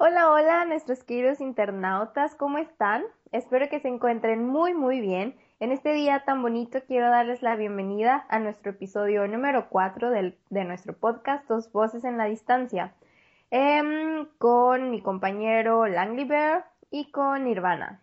Hola, hola, nuestros queridos internautas, ¿cómo están? Espero que se encuentren muy, muy bien. En este día tan bonito quiero darles la bienvenida a nuestro episodio número 4 del, de nuestro podcast Dos Voces en la Distancia, em, con mi compañero Langley y con Nirvana.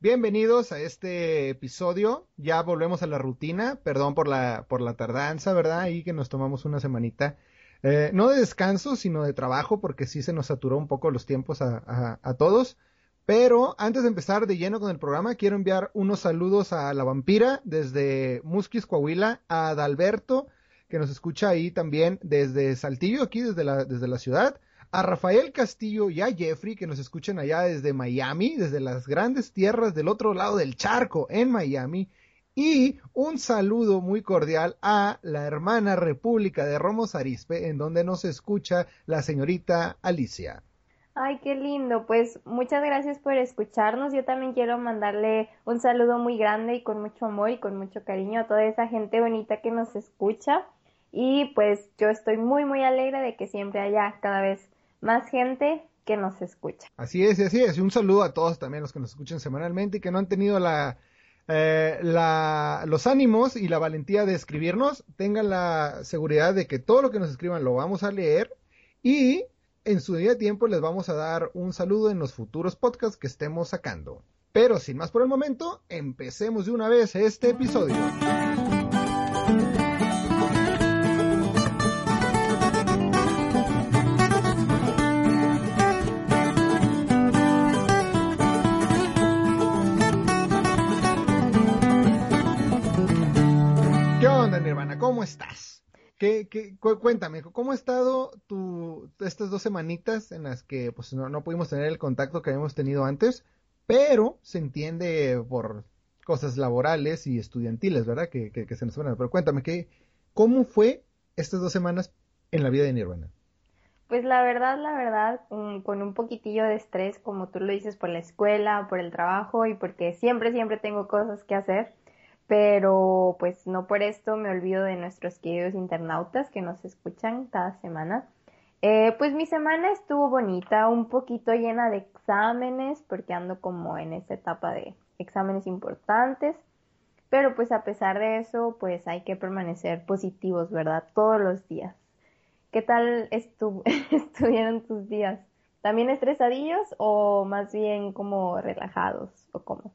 Bienvenidos a este episodio. Ya volvemos a la rutina. Perdón por la, por la tardanza, ¿verdad? Y que nos tomamos una semanita eh, no de descanso, sino de trabajo, porque sí se nos saturó un poco los tiempos a, todos. Pero antes de empezar de lleno con el programa, quiero enviar unos saludos a la vampira desde Musquis, Coahuila, a Adalberto, que nos escucha ahí también desde Saltillo, aquí desde la, desde la ciudad, a Rafael Castillo y a Jeffrey, que nos escuchan allá desde Miami, desde las grandes tierras del otro lado del charco en Miami, y un saludo muy cordial a la hermana República de Romos Arispe, en donde nos escucha la señorita Alicia. Ay, qué lindo. Pues muchas gracias por escucharnos. Yo también quiero mandarle un saludo muy grande y con mucho amor y con mucho cariño a toda esa gente bonita que nos escucha. Y pues yo estoy muy, muy alegre de que siempre haya cada vez más gente que nos escucha. Así es, así es. Y un saludo a todos también los que nos escuchan semanalmente y que no han tenido la eh, los ánimos y la valentía de escribirnos, tengan la seguridad de que todo lo que nos escriban lo vamos a leer y en su día de tiempo les vamos a dar un saludo en los futuros podcasts que estemos sacando. Pero sin más por el momento, empecemos de una vez este episodio. ¿Cómo estás? ¿Qué, qué, cuéntame, ¿cómo ha estado tu, estas dos semanitas en las que pues, no, pudimos tener el contacto que habíamos tenido antes, pero se entiende por cosas laborales y estudiantiles, ¿verdad? Que, se nos van Pero cuéntame, ¿qué, ¿cómo fue estas dos semanas en la vida de Nirvana? Pues la verdad, la verdad, con un poquitillo de estrés, como tú lo dices, por la escuela, por el trabajo y porque siempre, siempre tengo cosas que hacer pero pues no por esto me olvido de nuestros queridos internautas que nos escuchan cada semana. Eh, pues mi semana estuvo bonita, un poquito llena de exámenes, porque ando como en esta etapa de exámenes importantes, pero pues a pesar de eso, pues hay que permanecer positivos, ¿verdad? Todos los días. ¿Qué tal estuvieron tus días? ¿También estresadillos o más bien como relajados o cómo?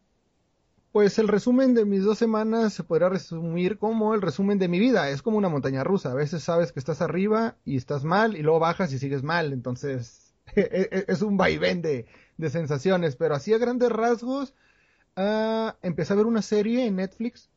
Pues el resumen de mis dos semanas se podría resumir como el resumen de mi vida. Es como una montaña rusa. A veces sabes que estás arriba y estás mal y luego bajas y sigues mal. Entonces e, e, es un vaivén de, sensaciones. Pero así a grandes rasgos, uh, empecé a ver una serie en Netflix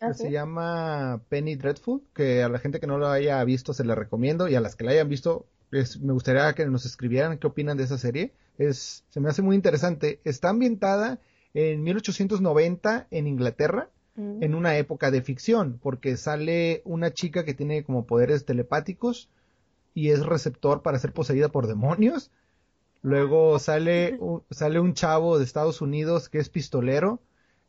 que ¿Ah, se llama Penny Dreadful, que a la gente que no lo haya visto se la recomiendo y a las que la hayan visto me gustaría que nos escribieran qué opinan de esa serie. Es, se me hace muy interesante. Está ambientada en 1890 en Inglaterra, mm. en una época de ficción, porque sale una chica que tiene como poderes telepáticos y es receptor para ser poseída por demonios. Luego sale, sale un chavo de Estados Unidos que es pistolero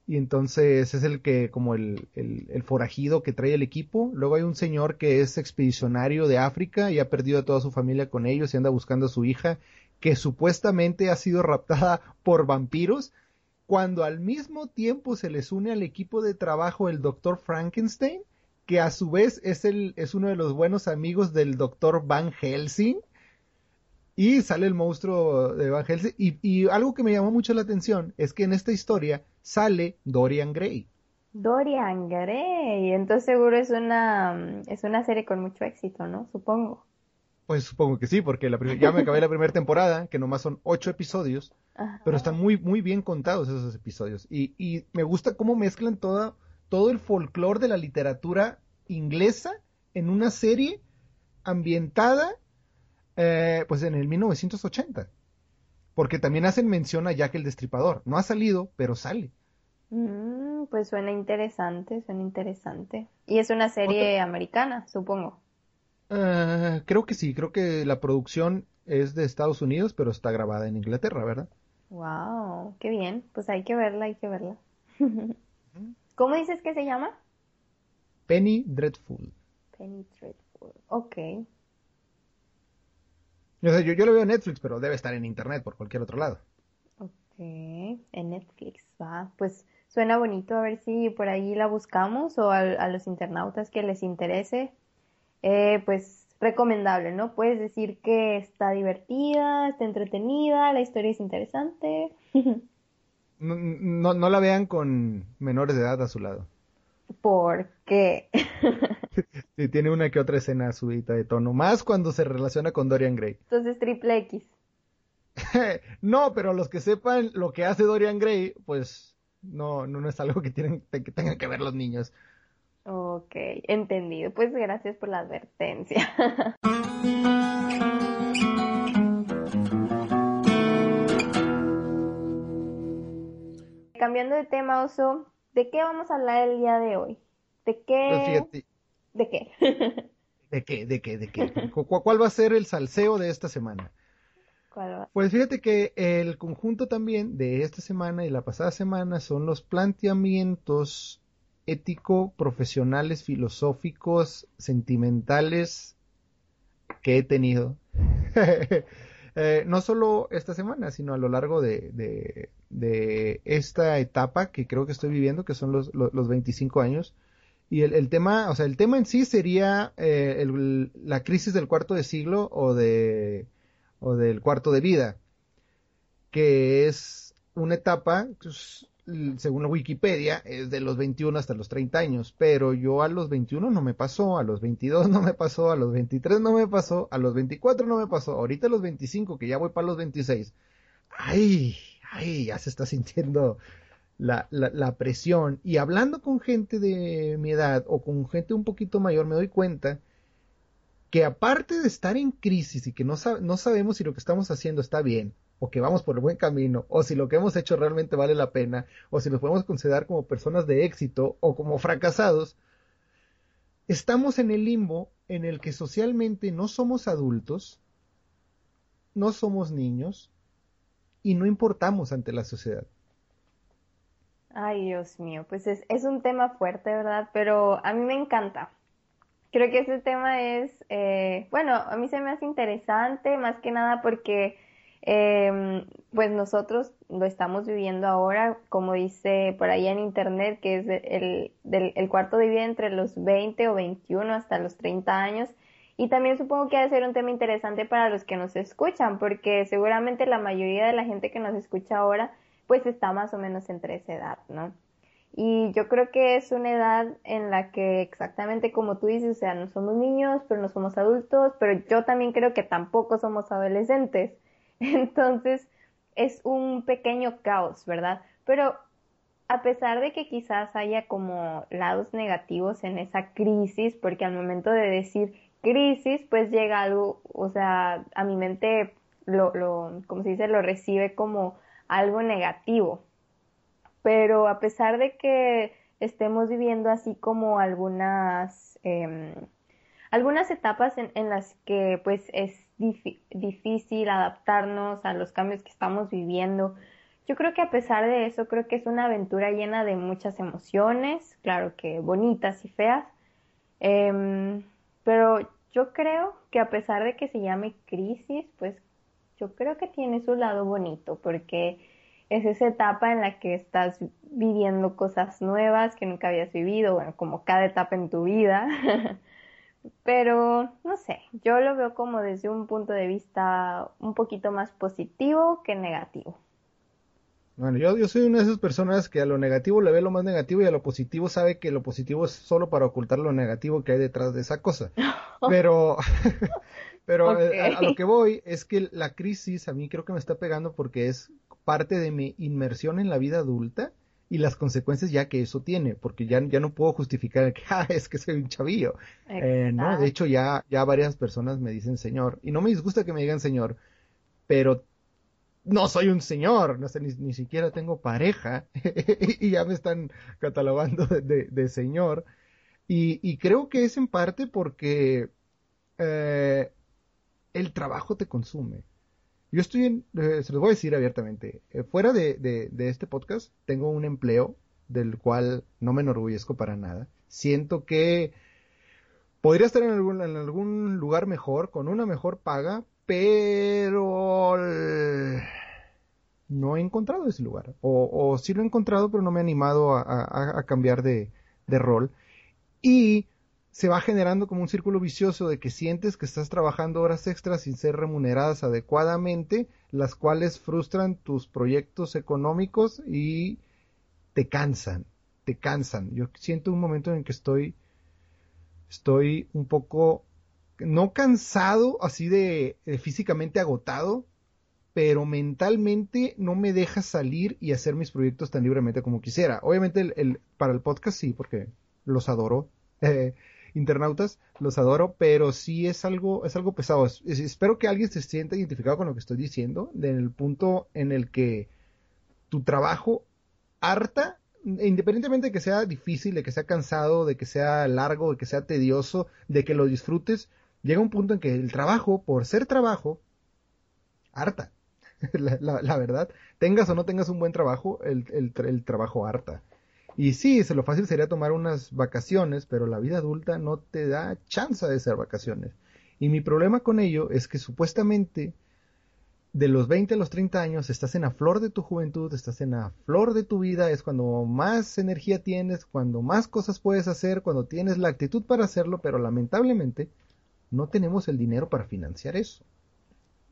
y entonces es el que como el, el, forajido que trae el equipo. Luego hay un señor que es expedicionario de África y ha perdido a toda su familia con ellos y anda buscando a su hija que supuestamente ha sido raptada por vampiros cuando al mismo tiempo se les une al equipo de trabajo el Dr. Frankenstein, que a su vez es, el, es uno de los buenos amigos del Dr. Van Helsing, y sale el monstruo de Van Helsing, y, algo que me llamó mucho la atención es que en esta historia sale Dorian Gray. Dorian Gray, entonces seguro es una, es una serie con mucho éxito, ¿no? Supongo. Pues supongo que sí, porque la ya me acabé la primera temporada, que nomás son ocho episodios, pero están muy, muy bien contados esos episodios. Y, y me gusta cómo mezclan toda, todo el folclore de la literatura inglesa en una serie ambientada eh, pues en el 1980. Porque también hacen mención a Jack el Destripador. No ha salido, pero sale. Mm, pues suena interesante, suena interesante. Y es una serie americana, supongo. Uh, creo que sí, creo que la producción es de Estados Unidos, pero está grabada en Inglaterra, ¿verdad? Wow, qué bien. Pues hay que verla, hay que verla. ¿Cómo dices que se llama? Penny Dreadful. Penny Dreadful. Ok. Yo, yo, yo lo veo en Netflix, pero debe estar en internet por cualquier otro lado. Ok, en Netflix, va. Pues suena bonito, a ver si por ahí la buscamos o a, a los internautas que les interese. Eh, pues recomendable, ¿no? Puedes decir que está divertida, está entretenida, la historia es interesante. no, no, no la vean con menores de edad a su lado. ¿Por qué? sí, tiene una que otra escena subida de tono, más cuando se relaciona con Dorian Gray. Entonces, triple X. no, pero los que sepan lo que hace Dorian Gray, pues no, no, no es algo que, tienen, que tengan que ver los niños. Ok, entendido. Pues gracias por la advertencia. Cambiando de tema, Oso, ¿de qué vamos a hablar el día de hoy? ¿De qué? Pues ¿De qué? ¿De qué? ¿De qué? ¿De qué? ¿Cuál va a ser el salseo de esta semana? ¿Cuál va? Pues fíjate que el conjunto también de esta semana y la pasada semana son los planteamientos ético, profesionales, filosóficos, sentimentales que he tenido. eh, no solo esta semana, sino a lo largo de, esta etapa que creo que estoy viviendo, que son los, los, los 25 años. Y el, tema, o sea, el tema en sí sería eh, la crisis del cuarto de siglo o del cuarto de vida, que es una etapa, pues, según la Wikipedia, es de los 21 hasta los 30 años, pero yo a los 21 no me pasó, a los 22 no me pasó, a los 23 no me pasó, a los 24 no me pasó, ahorita a los 25, que ya voy para los 26, ay, ay, ya se está sintiendo la, la, presión. Y hablando con gente de mi edad o con gente un poquito mayor, me doy cuenta que aparte de estar en crisis y que no, no sabemos si lo que estamos haciendo está bien, o que vamos por el buen camino, o si lo que hemos hecho realmente vale la pena, o si nos podemos considerar como personas de éxito o como fracasados, estamos en el limbo en el que socialmente no somos adultos, no somos niños y no importamos ante la sociedad. Ay, Dios mío, pues es, es un tema fuerte, ¿verdad? Pero a mí me encanta. Creo que ese tema es, eh, bueno, a mí se me hace interesante, más que nada porque eh, pues nosotros lo estamos viviendo ahora, como dice por ahí en internet, que es el, del, el cuarto de vida entre los 20 o 21 hasta los 30 años. Y también supongo que ha de ser un tema interesante para los que nos escuchan, porque seguramente la mayoría de la gente que nos escucha ahora, pues está más o menos entre esa edad, ¿no? Y yo creo que es una edad en la que exactamente como tú dices, o sea, no somos niños, pero no somos adultos, pero yo también creo que tampoco somos adolescentes. Entonces, es un pequeño caos, ¿verdad? Pero a pesar de que quizás haya como lados negativos en esa crisis, porque al momento de decir crisis, pues llega algo, o sea, a mi mente lo, lo como se dice, lo recibe como algo negativo. Pero a pesar de que estemos viviendo así como algunas, eh, algunas etapas en, las que pues es difícil adaptarnos a los cambios que estamos viviendo. Yo creo que a pesar de eso, creo que es una aventura llena de muchas emociones, claro que bonitas y feas, eh, pero yo creo que a pesar de que se llame crisis, pues yo creo que tiene su lado bonito, porque es esa etapa en la que estás viviendo cosas nuevas que nunca habías vivido, bueno, como cada etapa en tu vida. Pero, no sé, yo lo veo como desde un punto de vista un poquito más positivo que negativo. Bueno, yo, yo soy una de esas personas que a lo negativo le ve lo más negativo y a lo positivo sabe que lo positivo es solo para ocultar lo negativo que hay detrás de esa cosa. Pero, pero okay. a, a, lo que voy es que la crisis a mí creo que me está pegando porque es parte de mi inmersión en la vida adulta y las consecuencias ya que eso tiene, porque ya, ya no puedo justificar que ah, es que soy un chavillo. Eh, no, de hecho ya, ya varias personas me dicen señor, y no me disgusta que me digan señor, pero no soy un señor, no sé, ni, siquiera tengo pareja y ya me están catalogando de, señor. Y, creo que es en parte porque eh, el trabajo te consume. Yo estoy en, eh, se los voy a decir abiertamente, eh, fuera de, este podcast tengo un empleo del cual no me enorgullezco para nada. Siento que podría estar en algún, en algún lugar mejor, con una mejor paga, pero no he encontrado ese lugar. O, sí lo he encontrado, pero no me he animado a, cambiar de, de, rol. Y se va generando como un círculo vicioso de que sientes que estás trabajando horas extras sin ser remuneradas adecuadamente, las cuales frustran tus proyectos económicos y te cansan, te cansan. Yo siento un momento en que estoy, estoy un poco, no cansado, así de físicamente agotado, pero mentalmente no me deja salir y hacer mis proyectos tan libremente como quisiera. Obviamente el, para el podcast sí, porque los adoro. Eh, internautas, los adoro, pero sí es algo, es algo pesado. espero que alguien se sienta identificado con lo que estoy diciendo, en el punto en el que tu trabajo harta, independientemente de que sea difícil, de que sea cansado, de que sea largo, de que sea tedioso, de que lo disfrutes, llega un punto en que el trabajo, por ser trabajo, harta. la, verdad. Tengas o no tengas un buen trabajo, el, el, trabajo harta. Y sí, lo fácil sería tomar unas vacaciones, pero la vida adulta no te da chance de ser vacaciones. Y mi problema con ello es que supuestamente de los 20 a los 30 años estás en la flor de tu juventud, estás en la flor de tu vida, es cuando más energía tienes, cuando más cosas puedes hacer, cuando tienes la actitud para hacerlo, pero lamentablemente no tenemos el dinero para financiar eso.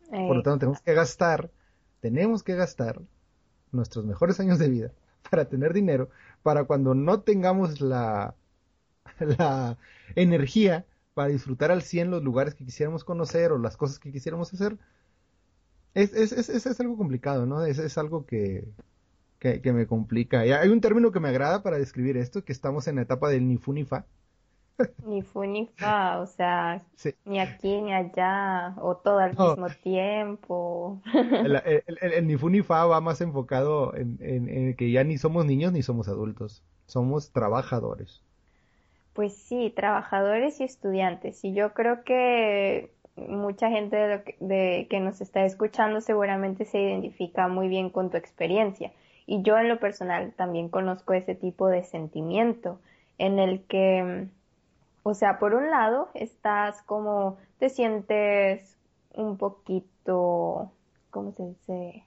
Por lo tanto, tenemos que gastar, tenemos que gastar nuestros mejores años de vida para tener dinero, para cuando no tengamos la, energía para disfrutar al 100 los lugares que quisiéramos conocer o las cosas que quisiéramos hacer. Es, es, es, es algo complicado, ¿no? Es, algo que, que, que, me complica. Y hay un término que me agrada para describir esto, que estamos en la etapa del ni fu ni fa, ni fu ni fa, o sea, ni aquí ni allá, o todo al mismo tiempo. El, ni fu ni fa va más enfocado en, en, que ya ni somos niños ni somos adultos, somos trabajadores. Pues sí, trabajadores y estudiantes. Y yo creo que mucha gente de, de que nos está escuchando seguramente se identifica muy bien con tu experiencia. Y yo en lo personal también conozco ese tipo de sentimiento en el que o sea, por un lado, estás como, te sientes un poquito, ¿cómo se dice?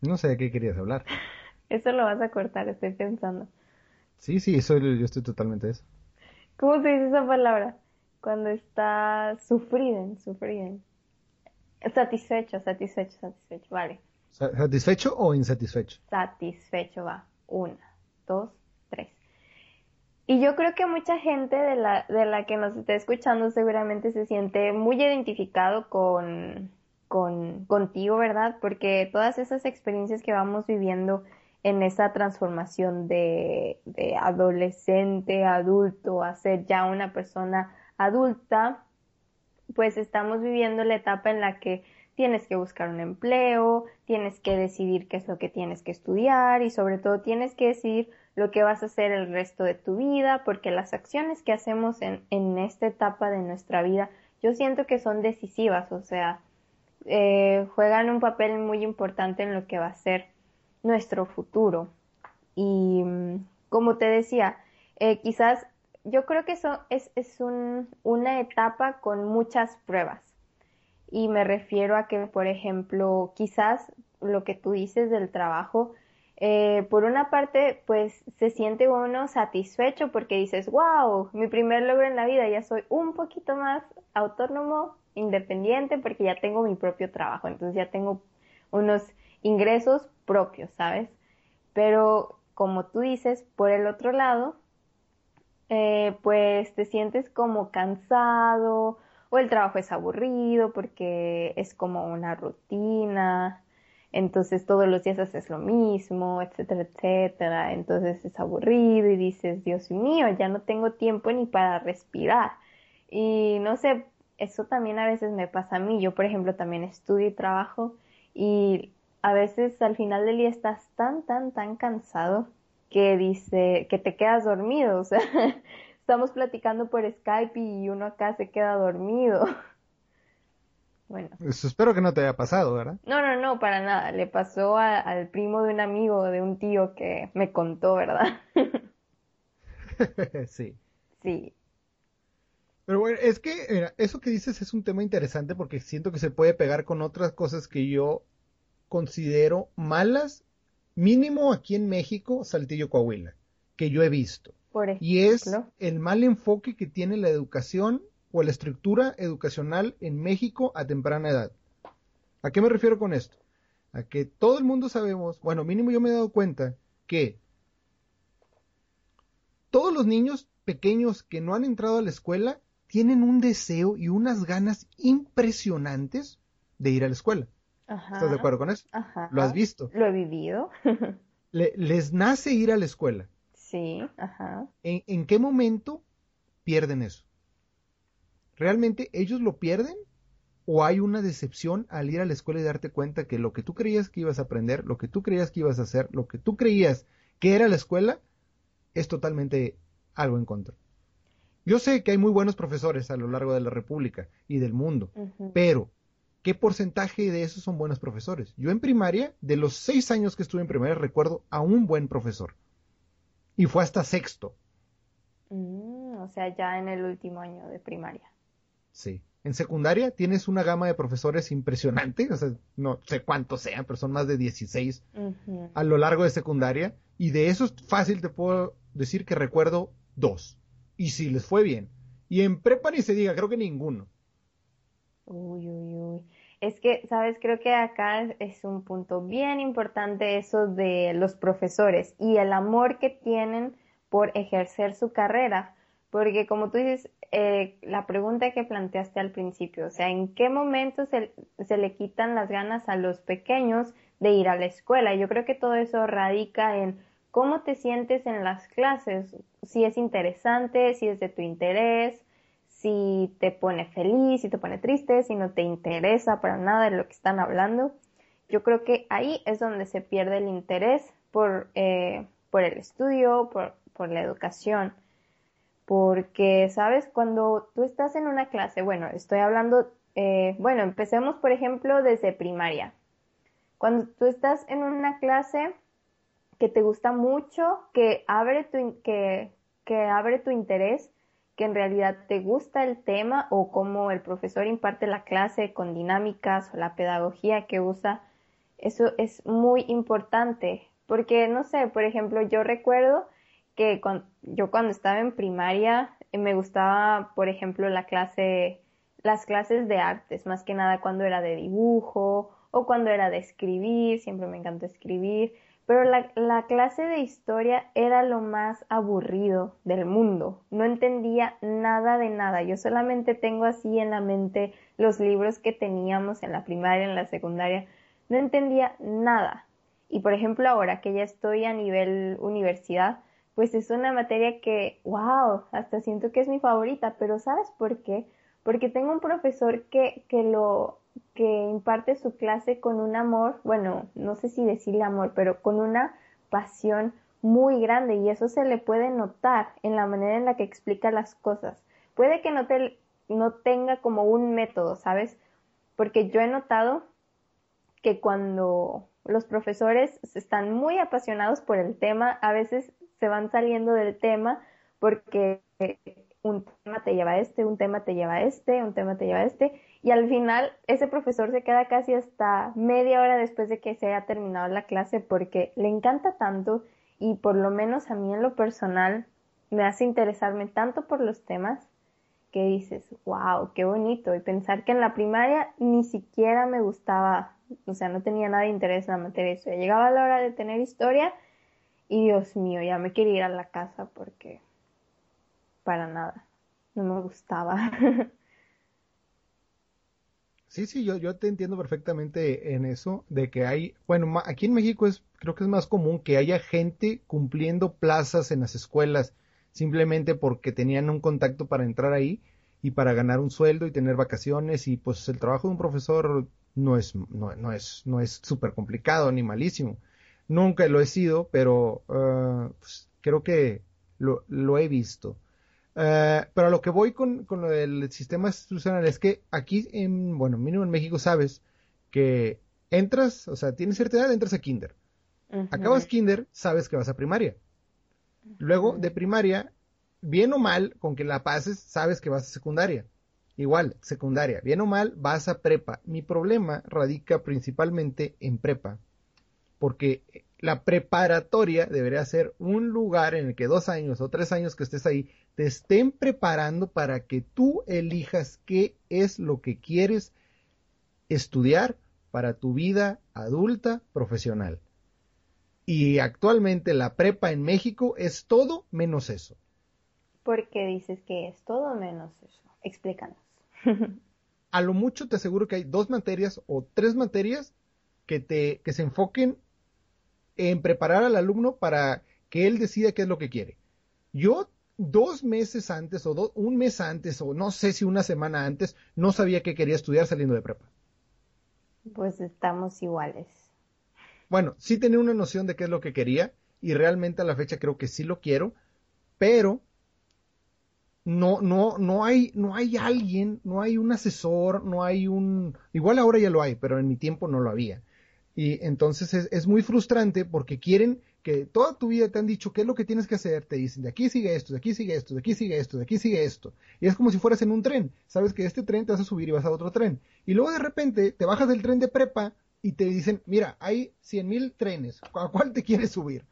No sé de qué querías hablar. Eso lo vas a cortar, estoy pensando. Sí, sí, eso yo estoy totalmente eso. ¿Cómo se dice esa palabra? Cuando estás sufriden, sufriden. Satisfecho, satisfecho, satisfecho, vale. ¿Satisfecho o insatisfecho? Satisfecho va. Una, dos, tres. Y yo creo que mucha gente de la, de la que nos está escuchando seguramente se siente muy identificado con, con, contigo, ¿verdad? Porque todas esas experiencias que vamos viviendo en esa transformación de, de adolescente, adulto, a ser ya una persona adulta, pues estamos viviendo la etapa en la que tienes que buscar un empleo, tienes que decidir qué es lo que tienes que estudiar y sobre todo tienes que decidir lo que vas a hacer el resto de tu vida, porque las acciones que hacemos en, en esta etapa de nuestra vida, yo siento que son decisivas, o sea, eh, juegan un papel muy importante en lo que va a ser nuestro futuro. Y mm, como te decía, eh, quizás yo creo que eso es, es un, una etapa con muchas pruebas. Y me refiero a que, por ejemplo, quizás lo que tú dices del trabajo, eh, por una parte, pues se siente uno satisfecho porque dices, wow, mi primer logro en la vida, ya soy un poquito más autónomo, independiente, porque ya tengo mi propio trabajo, entonces ya tengo unos ingresos propios, ¿sabes? Pero como tú dices, por el otro lado, eh, pues te sientes como cansado o el trabajo es aburrido porque es como una rutina. entonces todos los días haces lo mismo, etcétera, etcétera, entonces es aburrido y dices, Dios mío, ya no tengo tiempo ni para respirar. Y no sé, eso también a veces me pasa a mí. Yo, por ejemplo, también estudio y trabajo y a veces al final del día estás tan, tan, tan cansado que dice que te quedas dormido. O sea, estamos platicando por Skype y uno acá se queda dormido. Bueno. Eso espero que no te haya pasado, ¿verdad? No, no, no, para nada. Le pasó al primo de un amigo, de un tío que me contó, ¿verdad? sí. Sí. Pero bueno, es que eso que dices es un tema interesante porque siento que se puede pegar con otras cosas que yo considero malas, mínimo aquí en México, Saltillo, Coahuila, que yo he visto. y es el mal enfoque que tiene la educación o la estructura educacional en México a temprana edad. ¿A qué me refiero con esto? A que todo el mundo sabemos, bueno, mínimo yo me he dado cuenta que todos los niños pequeños que no han entrado a la escuela tienen un deseo y unas ganas impresionantes de ir a la escuela. ¿Estás de acuerdo con eso? ¿Lo has visto? Lo he vivido. les nace ir a la escuela. Sí, ajá. ¿En qué momento pierden eso? ¿realmente ellos lo pierden? ¿O hay una decepción al ir a la escuela y darte cuenta que lo que tú creías que ibas a aprender, lo que tú creías que ibas a hacer, lo que tú creías que era la escuela, es totalmente algo en contra? Yo sé que hay muy buenos profesores a lo largo de la República y del mundo, pero ¿qué porcentaje de esos son buenos profesores? Yo en primaria, de los seis años que estuve en primaria, recuerdo a un buen profesor. Y fue hasta sexto. Mm, o sea, ya en el último año de primaria. Sí. En secundaria tienes una gama de profesores impresionante, o sea, no sé cuántos sean, pero son más de 16 a lo largo de secundaria. Y de esos fácil te puedo decir que recuerdo dos. Y si les fue bien. Y en prepa ni se diga, creo que ninguno. Uy, uy, uy. Es que, sabes, creo que acá es un punto bien importante eso de los profesores y el amor que tienen por ejercer su carrera. Porque como tú dices, eh, la pregunta que planteaste al principio, o sea, ¿en qué momento se, se, le quitan las ganas a los pequeños de ir a la escuela? Yo creo que todo eso radica en cómo te sientes en las clases, si es interesante, si es de tu interés, si te pone feliz, si te pone triste, si no te interesa para nada de lo que están hablando. Yo creo que ahí es donde se pierde el interés por, eh, por el estudio, por, por la educación porque, ¿sabes? Cuando tú estás en una clase, bueno, estoy hablando, eh, bueno, empecemos, por ejemplo, desde primaria. Cuando tú estás en una clase que te gusta mucho, que abre tu, que, que abre tu interés, que en realidad te gusta el tema o cómo el profesor imparte la clase con dinámicas o la pedagogía que usa, eso es muy importante. Porque, no sé, por ejemplo, yo recuerdo que yo cuando estaba en primaria eh, me gustaba, por ejemplo, la clase, las clases de artes, más que nada cuando era de dibujo o cuando era de escribir, siempre me encantó escribir, pero la, la clase de historia era lo más aburrido del mundo. No entendía nada de nada. Yo solamente tengo así en la mente los libros que teníamos en la primaria, en la secundaria. No entendía nada. Y por ejemplo ahora que ya estoy a nivel universidad, pues es una materia que, wow, hasta siento que es mi favorita, pero ¿sabes por qué? Porque tengo un profesor que, que lo, que imparte su clase con un amor, bueno, no sé si decirle amor, pero con una pasión muy grande y eso se le puede notar en la manera en la que explica las cosas. Puede que no, te, no tenga como un método, ¿sabes? Porque yo he notado que cuando los profesores están muy apasionados por el tema, a veces se van saliendo del tema porque un tema te lleva a este, un tema te lleva a este, un tema te lleva a este, y al final ese profesor se queda casi hasta media hora después de que se haya terminado la clase porque le encanta tanto y por lo menos a mí en lo personal me hace interesarme tanto por los temas que dices, wow, qué bonito, y pensar que en la primaria ni siquiera me gustaba, o sea, no tenía nada de interés en la materia, llegaba la hora de tener historia y Dios mío, ya me quería ir a la casa porque para nada, no me gustaba. Sí, sí, yo, yo te entiendo perfectamente en eso, de que hay, bueno, aquí en México es, creo que es más común que haya gente cumpliendo plazas en las escuelas simplemente porque tenían un contacto para entrar ahí y para ganar un sueldo y tener vacaciones y pues el trabajo de un profesor no es, no, no es, no es súper complicado ni malísimo. Nunca lo he sido, pero uh, creo que lo he visto. Eh, pero a lo que voy con, con, lo del sistema institucional es que aquí, en, bueno, mínimo en México sabes que entras, o sea, tienes cierta edad, entras a kinder. Acabas kinder, sabes que vas a primaria. Luego de primaria, bien o mal, con que la pases, sabes que vas a secundaria. Igual, secundaria, bien o mal, vas a prepa. Mi problema radica principalmente en prepa, porque la preparatoria debería ser un lugar en el que dos años o tres años que estés ahí te estén preparando para que tú elijas qué es lo que quieres estudiar para tu vida adulta profesional. Y actualmente la prepa en México es todo menos eso. ¿Por qué dices que es todo menos eso? Explícanos. A lo mucho te aseguro que hay dos materias o tres materias que, te, que se enfoquen en preparar al alumno para que él decida qué es lo que quiere. Yo dos meses antes o un mes antes o no sé si una semana antes no sabía que quería estudiar saliendo de prepa. Pues estamos iguales. Bueno, sí tenía una noción de qué es lo que quería y realmente a la fecha creo que sí lo quiero, pero no, no, no hay, no hay alguien, no hay un asesor, no hay un, igual ahora ya lo hay, pero en mi tiempo no lo había. Y entonces es, es muy frustrante porque quieren que toda tu vida te han dicho qué es lo que tienes que hacer, te dicen de aquí sigue esto, de aquí sigue esto, de aquí sigue esto, de aquí sigue esto. Y es como si fueras en un tren, sabes que este tren te vas a subir y vas a otro tren. Y luego de repente te bajas del tren de prepa y te dicen, mira, hay cien mil trenes, ¿a cuál te quieres subir?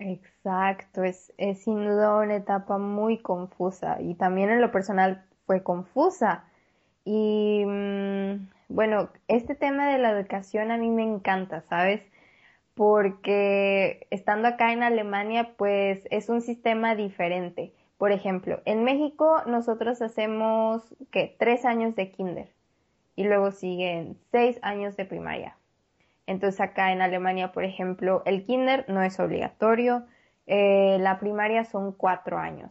Exacto, es, es sin duda una etapa muy confusa y también en lo personal fue confusa. Y mm, bueno, este tema de la educación a mí me encanta, ¿sabes? porque estando acá en Alemania, pues es un sistema diferente. Por ejemplo, en México nosotros hacemos que tres años de kinder y luego siguen seis años de primaria. Entonces acá en Alemania, por ejemplo, el kinder no es obligatorio, eh, la primaria son cuatro años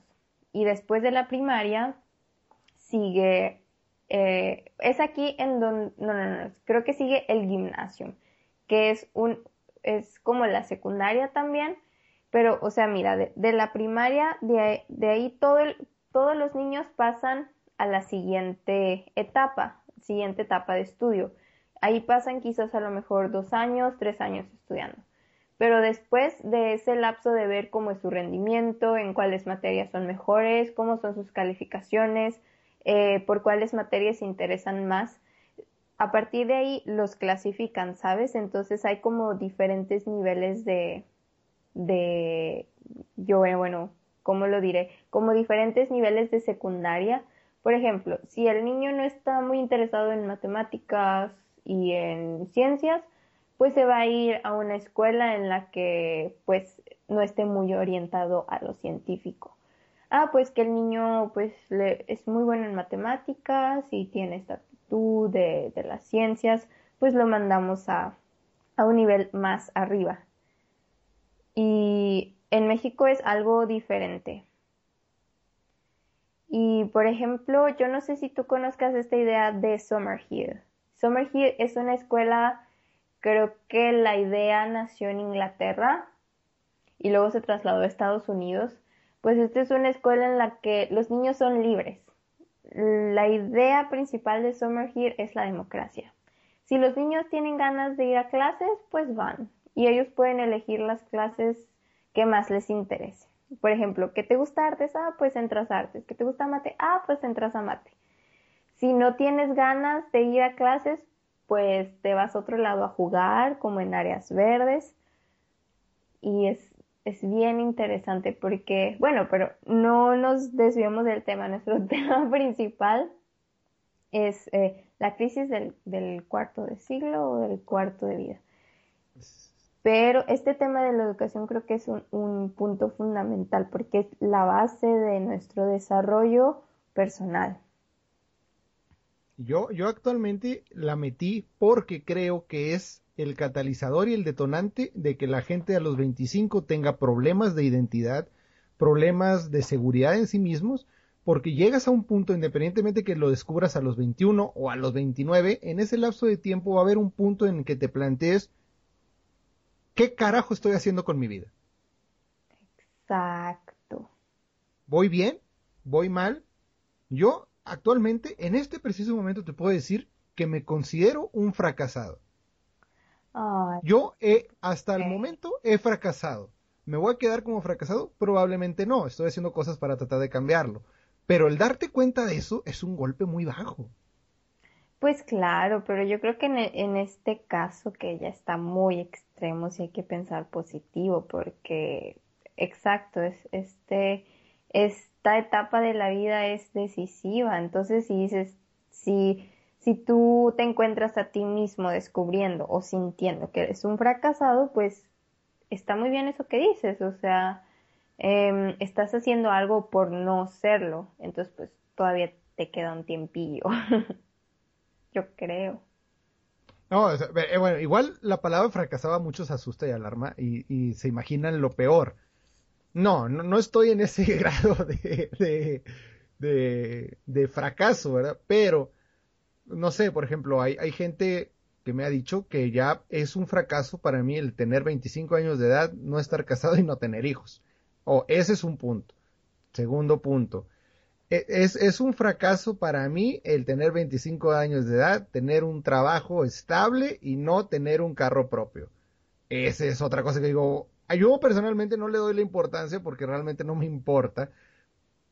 y después de la primaria sigue, eh, es aquí en donde, no, no, no, creo que sigue el gimnasio, que es un, es como la secundaria también, pero, o sea, mira, de, la primaria, de, de ahí todo todos los niños pasan a la siguiente etapa, siguiente etapa de estudio. Ahí pasan quizás a lo mejor dos años, tres años estudiando. Pero después de ese lapso de ver cómo es su rendimiento, en cuáles materias son mejores, cómo son sus calificaciones, eh, por cuáles materias se interesan más, a partir de ahí los clasifican, ¿sabes? Entonces hay como diferentes niveles de, de, yo bueno, ¿cómo lo diré? Como diferentes niveles de secundaria. Por ejemplo, si el niño no está muy interesado en matemáticas y en ciencias, pues se va a ir a una escuela en la que pues no esté muy orientado a lo científico. Ah, pues que el niño pues es muy bueno en matemáticas y tiene esta de, las ciencias, pues lo mandamos a, a un nivel más arriba. Y en México es algo diferente. Y por ejemplo, yo no sé si tú conozcas esta idea de Summerhill. Summerhill es una escuela, creo que la idea nació en Inglaterra y luego se trasladó a Estados Unidos. Pues esta es una escuela en la que los niños son libres la idea principal de Summer Here es la democracia. Si los niños tienen ganas de ir a clases, pues van y ellos pueden elegir las clases que más les interese. Por ejemplo, ¿qué te gusta artes? Ah, pues entras a artes. ¿Qué te gusta mate? Ah, pues entras a mate. Si no tienes ganas de ir a clases, pues te vas a otro lado a jugar, como en áreas verdes. Y es es bien interesante porque, bueno, pero no nos desviemos del tema. Nuestro tema principal es eh, la crisis del, cuarto de siglo o del cuarto de vida. Pero este tema de la educación creo que es un, un punto fundamental porque es la base de nuestro desarrollo personal. Yo, yo actualmente la metí porque creo que es el catalizador y el detonante de que la gente a los 25 tenga problemas de identidad, problemas de seguridad en sí mismos, porque llegas a un punto, independientemente que lo descubras a los 21 o a los 29, en ese lapso de tiempo va a haber un punto en el que te plantees, ¿qué carajo estoy haciendo con mi vida? Exacto. ¿Voy bien? ¿Voy mal? Yo actualmente, en este preciso momento, te puedo decir que me considero un fracasado. Yo he, hasta el momento, he fracasado. ¿Me voy a quedar como fracasado? Probablemente no. Estoy haciendo cosas para tratar de cambiarlo. Pero el darte cuenta de eso es un golpe muy bajo. Pues claro, pero yo creo que en, este caso que ya está muy extremo, sí hay que pensar positivo, porque exacto, es este, esta etapa de la vida es decisiva. Entonces, si dices, si si tú te encuentras a ti mismo descubriendo o sintiendo que eres un fracasado, pues está muy bien eso que dices, o sea, em, estás haciendo algo por no serlo, entonces pues todavía te queda un tiempillo, yo creo. No, eh, bueno, igual la palabra fracasado a muchos asusta y alarma y, se imaginan lo peor. No, no, estoy en ese grado de, de, de fracaso, ¿verdad? Pero no sé, por ejemplo, hay, gente que me ha dicho que ya es un fracaso para mí el tener 25 años de edad, no estar casado y no tener hijos. O ese es un punto. Segundo punto. E, es, es, un fracaso para mí el tener 25 años de edad, tener un trabajo estable y no tener un carro propio. Esa es otra cosa que digo. Yo personalmente no le doy la importancia porque realmente no me importa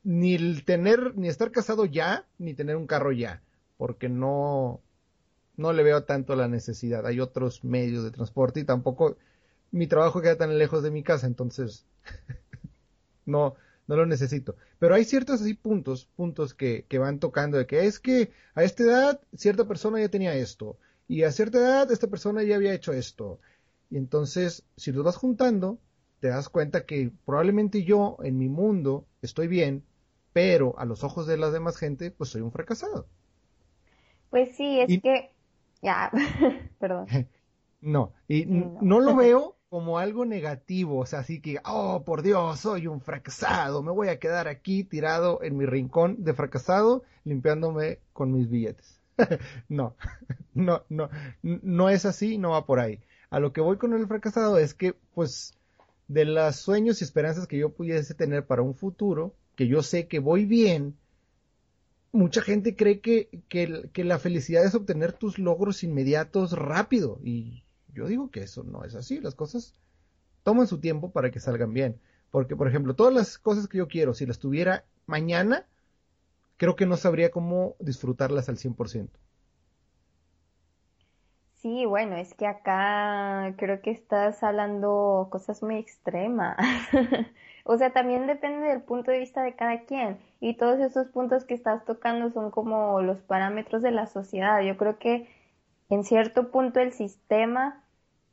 ni el tener, ni estar casado ya, ni tener un carro ya porque no, no le veo tanto la necesidad. Hay otros medios de transporte y tampoco mi trabajo queda tan lejos de mi casa, entonces no, no lo necesito. Pero hay ciertos así puntos, puntos que, que van tocando de que es que a esta edad cierta persona ya tenía esto y a cierta edad esta persona ya había hecho esto. Y entonces, si los vas juntando, te das cuenta que probablemente yo en mi mundo estoy bien, pero a los ojos de la demás gente, pues soy un fracasado. Pues sí, es que, ya, perdón. No, y no. lo veo como algo negativo, o sea, así que, oh, por Dios, soy un fracasado, me voy a quedar aquí tirado en mi rincón de fracasado, limpiándome con mis billetes. no, no, no, no es así, no va por ahí. A lo que voy con el fracasado es que, pues, de los sueños y esperanzas que yo pudiese tener para un futuro, que yo sé que voy bien, mucha gente cree que, que, la felicidad es obtener tus logros inmediatos rápido. Y yo digo que eso no es así. Las cosas toman su tiempo para que salgan bien. Porque, por ejemplo, todas las cosas que yo quiero, si las tuviera mañana, creo que no sabría cómo disfrutarlas al 100%. Sí, bueno, es que acá creo que estás hablando cosas muy extremas. O sea, también depende del punto de vista de cada quien. Y todos esos puntos que estás tocando son como los parámetros de la sociedad. Yo creo que en cierto punto el sistema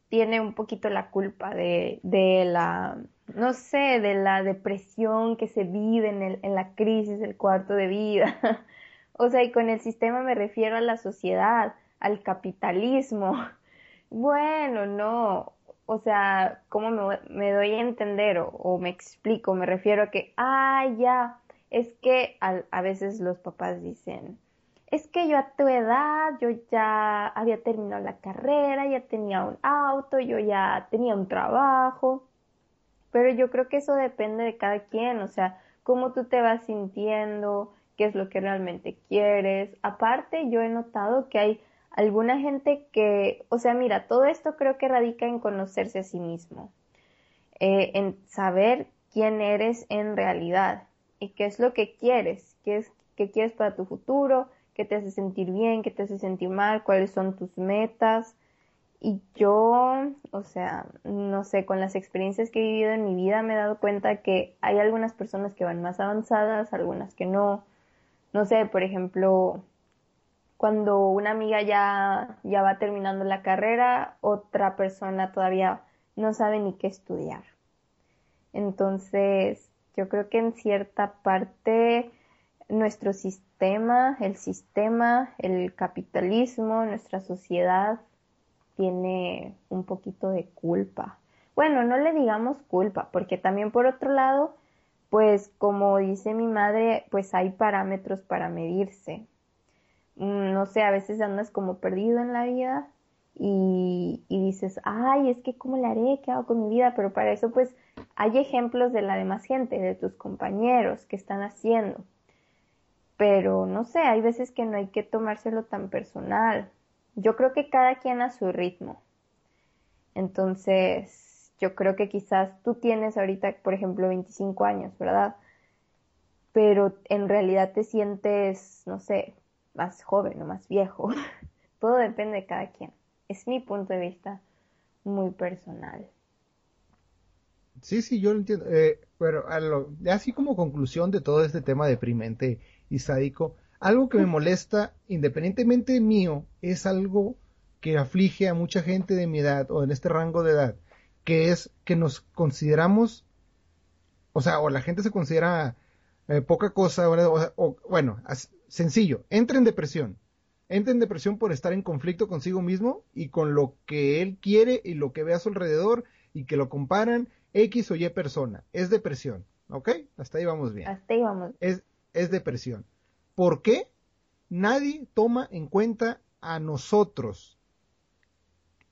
tiene un poquito la culpa de, de la, no sé, de la depresión que se vive en, el, en la crisis del cuarto de vida. o sea, y con el sistema me refiero a la sociedad, al capitalismo. Bueno, no, o sea, ¿cómo me, doy a entender o, me explico? Me refiero a que, ah, ya, es que a, veces los papás dicen, es que yo a tu edad, yo ya había terminado la carrera, ya tenía un auto, yo ya tenía un trabajo, pero yo creo que eso depende de cada quien, o sea, cómo tú te vas sintiendo, qué es lo que realmente quieres. Aparte, yo he notado que hay alguna gente que, o sea, mira, todo esto creo que radica en conocerse a sí mismo, eh, en saber quién eres en realidad y qué es lo que quieres, qué es qué quieres para tu futuro, qué te hace sentir bien, qué te hace sentir mal, cuáles son tus metas. Y yo, o sea, no sé, con las experiencias que he vivido en mi vida me he dado cuenta que hay algunas personas que van más avanzadas, algunas que no. No sé, por ejemplo, cuando una amiga ya, ya va terminando la carrera, otra persona todavía no sabe ni qué estudiar. Entonces, yo creo que en cierta parte nuestro sistema, el sistema, el capitalismo, nuestra sociedad tiene un poquito de culpa. Bueno, no le digamos culpa, porque también por otro lado, pues como dice mi madre, pues hay parámetros para medirse. Mm, no sé, a veces andas como perdido en la vida y, y dices, ay, es que cómo le haré, qué hago con mi vida, pero para eso pues hay ejemplos de la demás gente, de tus compañeros que están haciendo. Pero no sé, hay veces que no hay que tomárselo tan personal. Yo creo que cada quien a su ritmo. Entonces, yo creo que quizás tú tienes ahorita, por ejemplo, 25 años, ¿verdad? Pero en realidad te sientes, no sé, más joven o más viejo. Todo depende de cada quien. Es mi punto de vista muy personal. Sí, sí, yo lo entiendo. Eh, pero así como conclusión de todo este tema deprimente y sádico, algo que me molesta, independientemente mío, es algo que aflige a mucha gente de mi edad o en este rango de edad, que es que nos consideramos, o sea, o la gente se considera eh, poca cosa, o, o, bueno, sencillo, entra en depresión. Entra en depresión por estar en conflicto consigo mismo y con lo que él quiere y lo que ve a su alrededor y que lo comparan X o Y persona. Es depresión. ¿Ok? Hasta ahí vamos bien. Hasta ahí vamos. Es, es depresión. ¿Por qué? Nadie toma en cuenta a nosotros,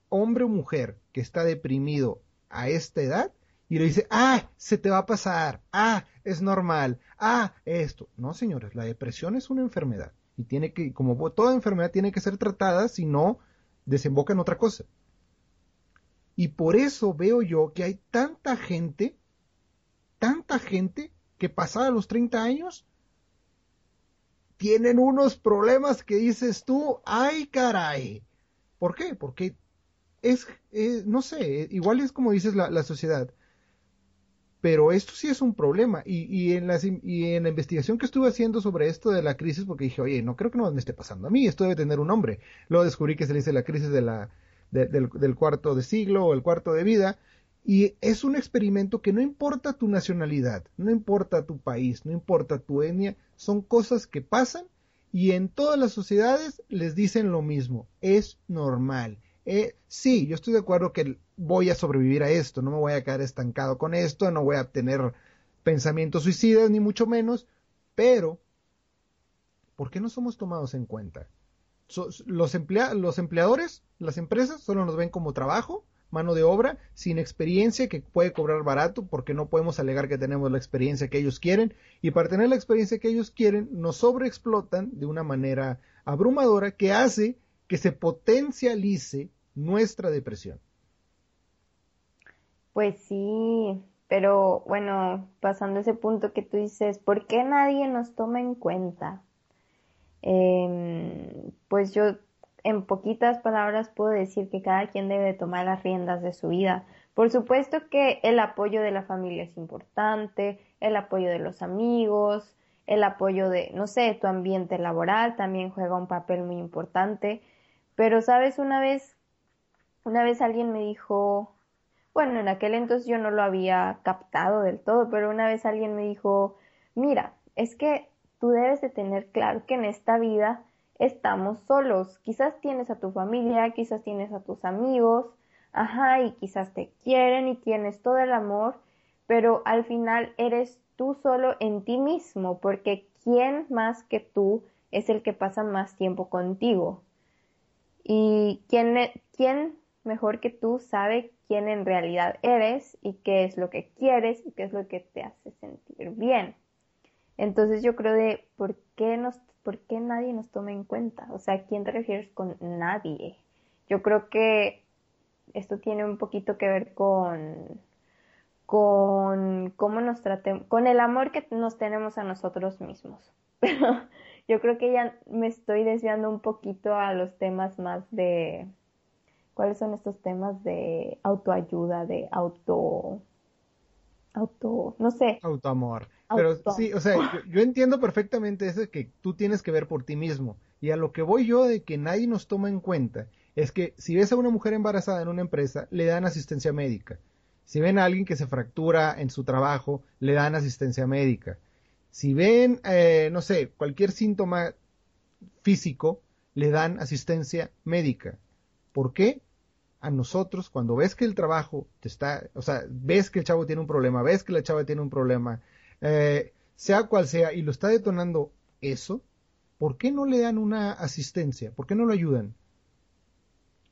hombre o mujer, que está deprimido a esta edad y le dice, ah, se te va a pasar, ah, es normal, ah, esto. No, señores, la depresión es una enfermedad y tiene que, como toda enfermedad, tiene que ser tratada, si no, desemboca en otra cosa. Y por eso veo yo que hay tanta gente, tanta gente que pasada los 30 años tienen unos problemas que dices tú, ay caray. ¿Por qué? Porque es, no sé, igual es como dices la, sociedad. Pero esto sí es un problema. Y, y, en y en la investigación que estuve haciendo sobre esto de la crisis, porque dije, oye, no creo que no me esté pasando a mí, esto debe tener un nombre. Luego descubrí que se dice la crisis la, del, cuarto de siglo o el cuarto de vida. Y es un experimento que no importa tu nacionalidad, no importa tu país, no importa tu etnia, son cosas que pasan y en todas las sociedades les dicen lo mismo, es normal. Eh, sí, yo estoy de acuerdo que voy a sobrevivir a esto, no me voy a quedar estancado con esto, no voy a tener pensamientos suicidas, ni mucho menos, pero ¿por qué no somos tomados en cuenta? los, los empleadores, las empresas, solo nos ven como trabajo, mano de obra, sin experiencia, que puede cobrar barato, porque no podemos alegar que tenemos la experiencia que ellos quieren, y para tener la experiencia que ellos quieren, nos sobreexplotan de una manera abrumadora que hace que se potencialice nuestra depresión. Pues sí, pero bueno, pasando ese punto que tú dices, ¿por qué nadie nos toma en cuenta? Eh, pues yo en poquitas palabras puedo decir que cada quien debe tomar las riendas de su vida. Por supuesto que el apoyo de la familia es importante, el apoyo de los amigos, el apoyo de, no sé, tu ambiente laboral también juega un papel muy importante. Pero, sabes, una vez, una vez alguien me dijo, bueno, en aquel entonces yo no lo había captado del todo, pero una vez alguien me dijo, mira, es que tú debes de tener claro que en esta vida estamos solos. Quizás tienes a tu familia, quizás tienes a tus amigos, ajá, y quizás te quieren y tienes todo el amor, pero al final eres tú solo en ti mismo, porque ¿quién más que tú es el que pasa más tiempo contigo? Y quién, quién mejor que tú sabe quién en realidad eres y qué es lo que quieres y qué es lo que te hace sentir bien. Entonces yo creo de por qué nos, por qué nadie nos toma en cuenta. O sea, ¿a quién te refieres con nadie? Yo creo que esto tiene un poquito que ver con con cómo nos tratemos, con el amor que nos tenemos a nosotros mismos. Pero yo creo que ya me estoy desviando un poquito a los temas más de cuáles son estos temas de autoayuda, de auto auto, no sé. Autoamor. Pero sí, o sea, yo, entiendo perfectamente eso que tú tienes que ver por ti mismo. Y a lo que voy yo de que nadie nos toma en cuenta es que si ves a una mujer embarazada en una empresa, le dan asistencia médica. Si ven a alguien que se fractura en su trabajo, le dan asistencia médica. Si ven, eh, no sé, cualquier síntoma físico, le dan asistencia médica. ¿Por qué? A nosotros, cuando ves que el trabajo te está, o sea, ves que el chavo tiene un problema, ves que la chava tiene un problema, eh, sea cual sea, y lo está detonando eso, ¿por qué no le dan una asistencia? ¿Por qué no lo ayudan?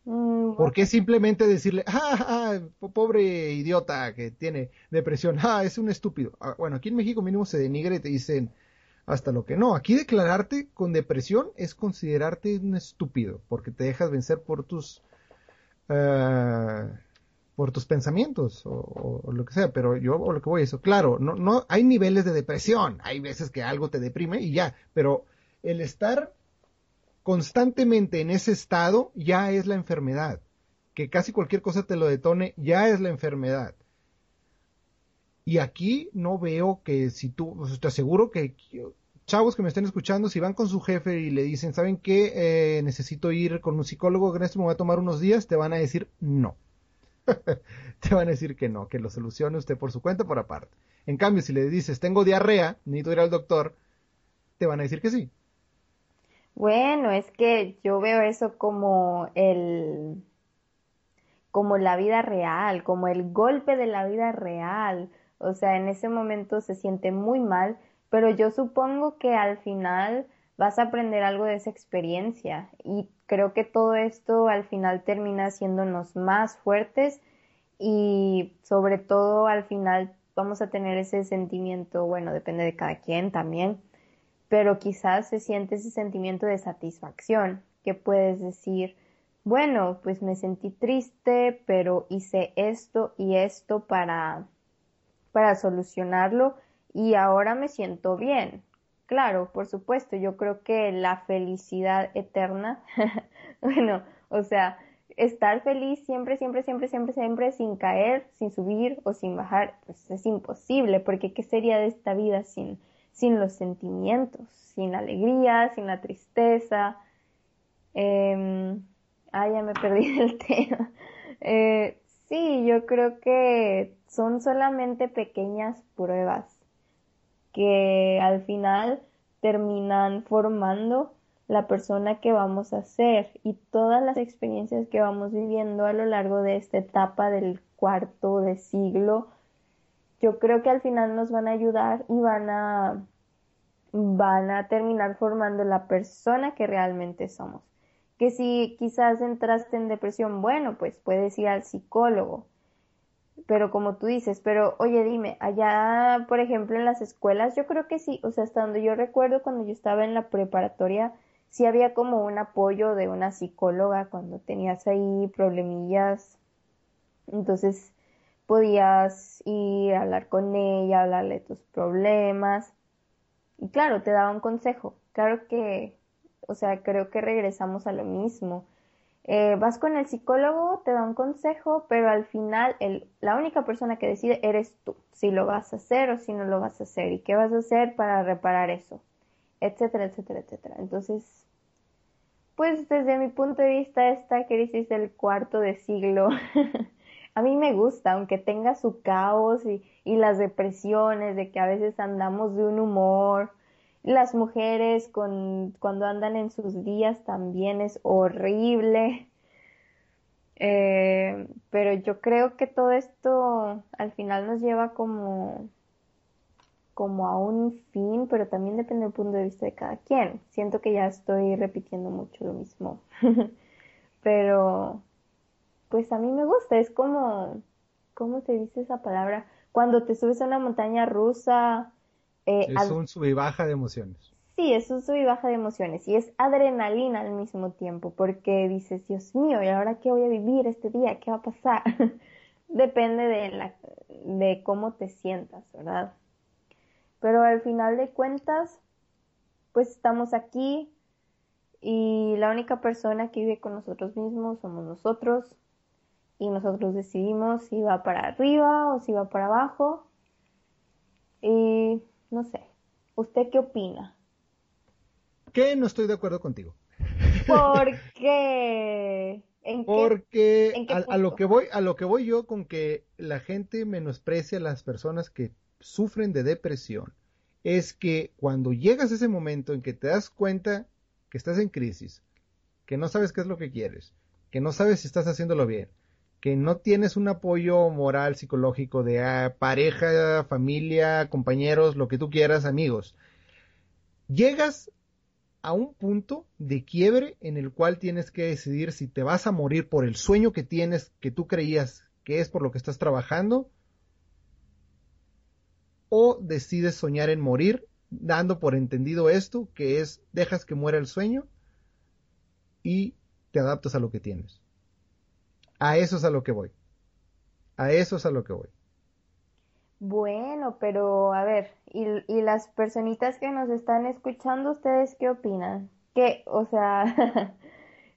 Mm, ¿Por qué simplemente decirle, ah, ah, pobre idiota que tiene depresión, ah, es un estúpido? Ah, bueno, aquí en México mínimo se denigre y te dicen hasta lo que no. Aquí declararte con depresión es considerarte un estúpido, porque te dejas vencer por tus, uh, por tus pensamientos o, lo que sea. Pero yo o lo que voy a eso, claro, no, no, hay niveles de depresión. Hay veces que algo te deprime y ya, pero el estar constantemente en ese estado ya es la enfermedad. Que casi cualquier cosa te lo detone ya es la enfermedad. Y aquí no veo que si tú, te aseguro que chavos que me estén escuchando, si van con su jefe y le dicen, ¿saben qué? Eh, necesito ir con un psicólogo que en esto me voy a tomar unos días, te van a decir no. te van a decir que no, que lo solucione usted por su cuenta por aparte. En cambio, si le dices, tengo diarrea, necesito ir al doctor, te van a decir que sí. Bueno, es que yo veo eso como el como la vida real, como el golpe de la vida real. O sea, en ese momento se siente muy mal, pero yo supongo que al final vas a aprender algo de esa experiencia y creo que todo esto al final termina haciéndonos más fuertes y sobre todo al final vamos a tener ese sentimiento, bueno, depende de cada quien también, pero quizás se siente ese sentimiento de satisfacción, que puedes decir, bueno, pues me sentí triste, pero hice esto y esto para, para solucionarlo y ahora me siento bien. Claro, por supuesto, yo creo que la felicidad eterna, bueno, o sea, estar feliz siempre, siempre, siempre, siempre, siempre sin caer, sin subir o sin bajar, pues es imposible, porque ¿qué sería de esta vida sin, sin los sentimientos, sin la alegría, sin la tristeza. Eh, ah, ya me perdí del tema. Eh, sí, yo creo que son solamente pequeñas pruebas que al final terminan formando la persona que vamos a ser y todas las experiencias que vamos viviendo a lo largo de esta etapa del cuarto de siglo yo creo que al final nos van a ayudar y van a van a terminar formando la persona que realmente somos. Que si quizás entraste en depresión, bueno, pues puedes ir al psicólogo. Pero como tú dices, pero oye, dime, allá, por ejemplo, en las escuelas, yo creo que sí, o sea, hasta donde yo recuerdo cuando yo estaba en la preparatoria, sí había como un apoyo de una psicóloga cuando tenías ahí problemillas. Entonces, podías ir a hablar con ella, hablarle de tus problemas. Y claro, te daba un consejo. Claro que, o sea, creo que regresamos a lo mismo. Eh, vas con el psicólogo, te da un consejo, pero al final el, la única persona que decide eres tú, si lo vas a hacer o si no lo vas a hacer y qué vas a hacer para reparar eso, etcétera, etcétera, etcétera. Entonces, pues desde mi punto de vista esta crisis del cuarto de siglo a mí me gusta, aunque tenga su caos y, y las depresiones, de que a veces andamos de un humor. Las mujeres con, cuando andan en sus días también es horrible. Eh, pero yo creo que todo esto al final nos lleva como, como a un fin, pero también depende del punto de vista de cada quien. Siento que ya estoy repitiendo mucho lo mismo. pero pues a mí me gusta, es como, ¿cómo se dice esa palabra? Cuando te subes a una montaña rusa. Eh, es un sub y baja de emociones. Sí, es un sub y baja de emociones y es adrenalina al mismo tiempo porque dices, Dios mío, ¿y ahora qué voy a vivir este día? ¿Qué va a pasar? Depende de, la, de cómo te sientas, ¿verdad? Pero al final de cuentas, pues estamos aquí y la única persona que vive con nosotros mismos somos nosotros y nosotros decidimos si va para arriba o si va para abajo. Y no sé, ¿usted qué opina? Que no estoy de acuerdo contigo. ¿Por qué? ¿En Porque a, lo que voy, a lo que voy yo con que la gente menosprecia a las personas que sufren de depresión es que cuando llegas a ese momento en que te das cuenta que estás en crisis, que no sabes qué es lo que quieres, que no sabes si estás haciéndolo bien, que no tienes un apoyo moral, psicológico de ah, pareja, familia, compañeros, lo que tú quieras, amigos, llegas a un punto de quiebre en el cual tienes que decidir si te vas a morir por el sueño que tienes, que tú creías que es por lo que estás trabajando, o decides soñar en morir, dando por entendido esto, que es dejas que muera el sueño y te adaptas a lo que tienes. A eso es a lo que voy. A eso es a lo que voy. Bueno, pero a ver, ¿y, las personitas que nos están escuchando, ustedes qué opinan? Que, o sea,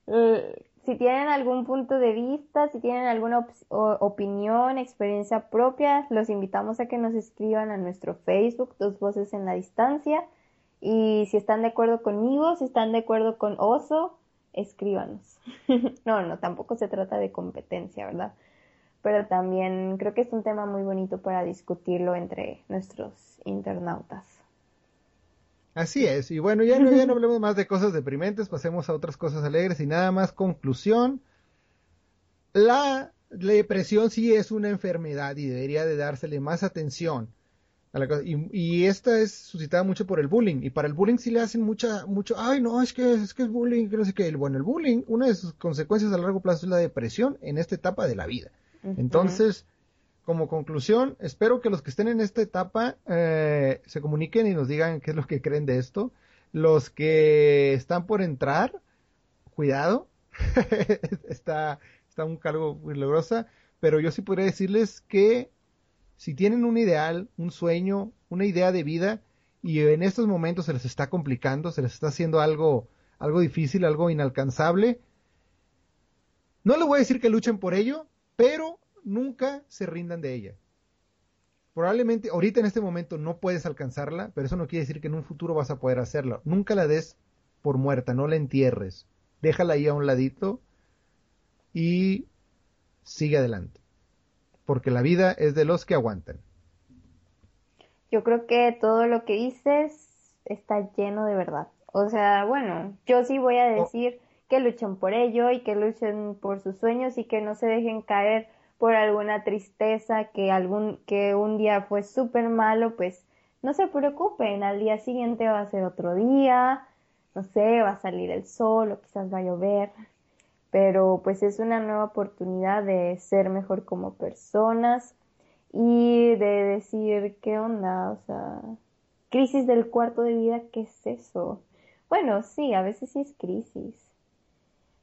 si tienen algún punto de vista, si tienen alguna opinión, experiencia propia, los invitamos a que nos escriban a nuestro Facebook, Dos Voces en la Distancia. Y si están de acuerdo conmigo, si están de acuerdo con Oso, escríbanos. no, no, tampoco se trata de competencia, ¿verdad? Pero también creo que es un tema muy bonito para discutirlo entre nuestros internautas. Así es, y bueno, ya no, ya no hablemos más de cosas deprimentes, pasemos a otras cosas alegres y nada más conclusión. La depresión sí es una enfermedad y debería de dársele más atención. Y, esta es suscitada mucho por el bullying. Y para el bullying sí le hacen mucha, mucho, ay no, es que es que es bullying, que no sé qué. Bueno, el bullying, una de sus consecuencias a largo plazo es la depresión en esta etapa de la vida. Entonces, como conclusión, espero que los que estén en esta etapa eh, se comuniquen y nos digan qué es lo que creen de esto. Los que están por entrar, cuidado, está, está un cargo muy logrosa, pero yo sí podría decirles que si tienen un ideal, un sueño, una idea de vida y en estos momentos se les está complicando, se les está haciendo algo, algo difícil, algo inalcanzable, no les voy a decir que luchen por ello, pero nunca se rindan de ella. Probablemente ahorita en este momento no puedes alcanzarla, pero eso no quiere decir que en un futuro vas a poder hacerlo. Nunca la des por muerta, no la entierres. Déjala ahí a un ladito y sigue adelante porque la vida es de los que aguantan. Yo creo que todo lo que dices está lleno de verdad. O sea, bueno, yo sí voy a oh. decir que luchen por ello y que luchen por sus sueños y que no se dejen caer por alguna tristeza que algún que un día fue súper malo, pues no se preocupen, al día siguiente va a ser otro día, no sé, va a salir el sol o quizás va a llover, pero pues es una nueva oportunidad de ser mejor como personas y de decir qué onda, o sea, crisis del cuarto de vida, ¿qué es eso? Bueno, sí, a veces sí es crisis,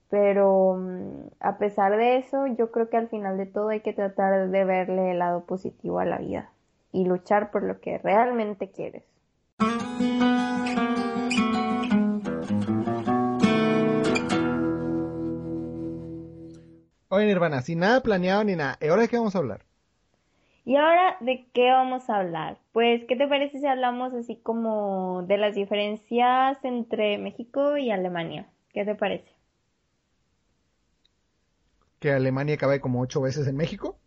pero mm, a pesar de eso, yo creo que al final de todo hay que tratar de verle el lado positivo a la vida y luchar por lo que realmente quieres. Oye, Nirvana, sin nada planeado ni nada, ¿y ahora de qué vamos a hablar? ¿Y ahora de qué vamos a hablar? Pues, ¿qué te parece si hablamos así como de las diferencias entre México y Alemania? ¿Qué te parece? ¿Que Alemania cabe como ocho veces en México?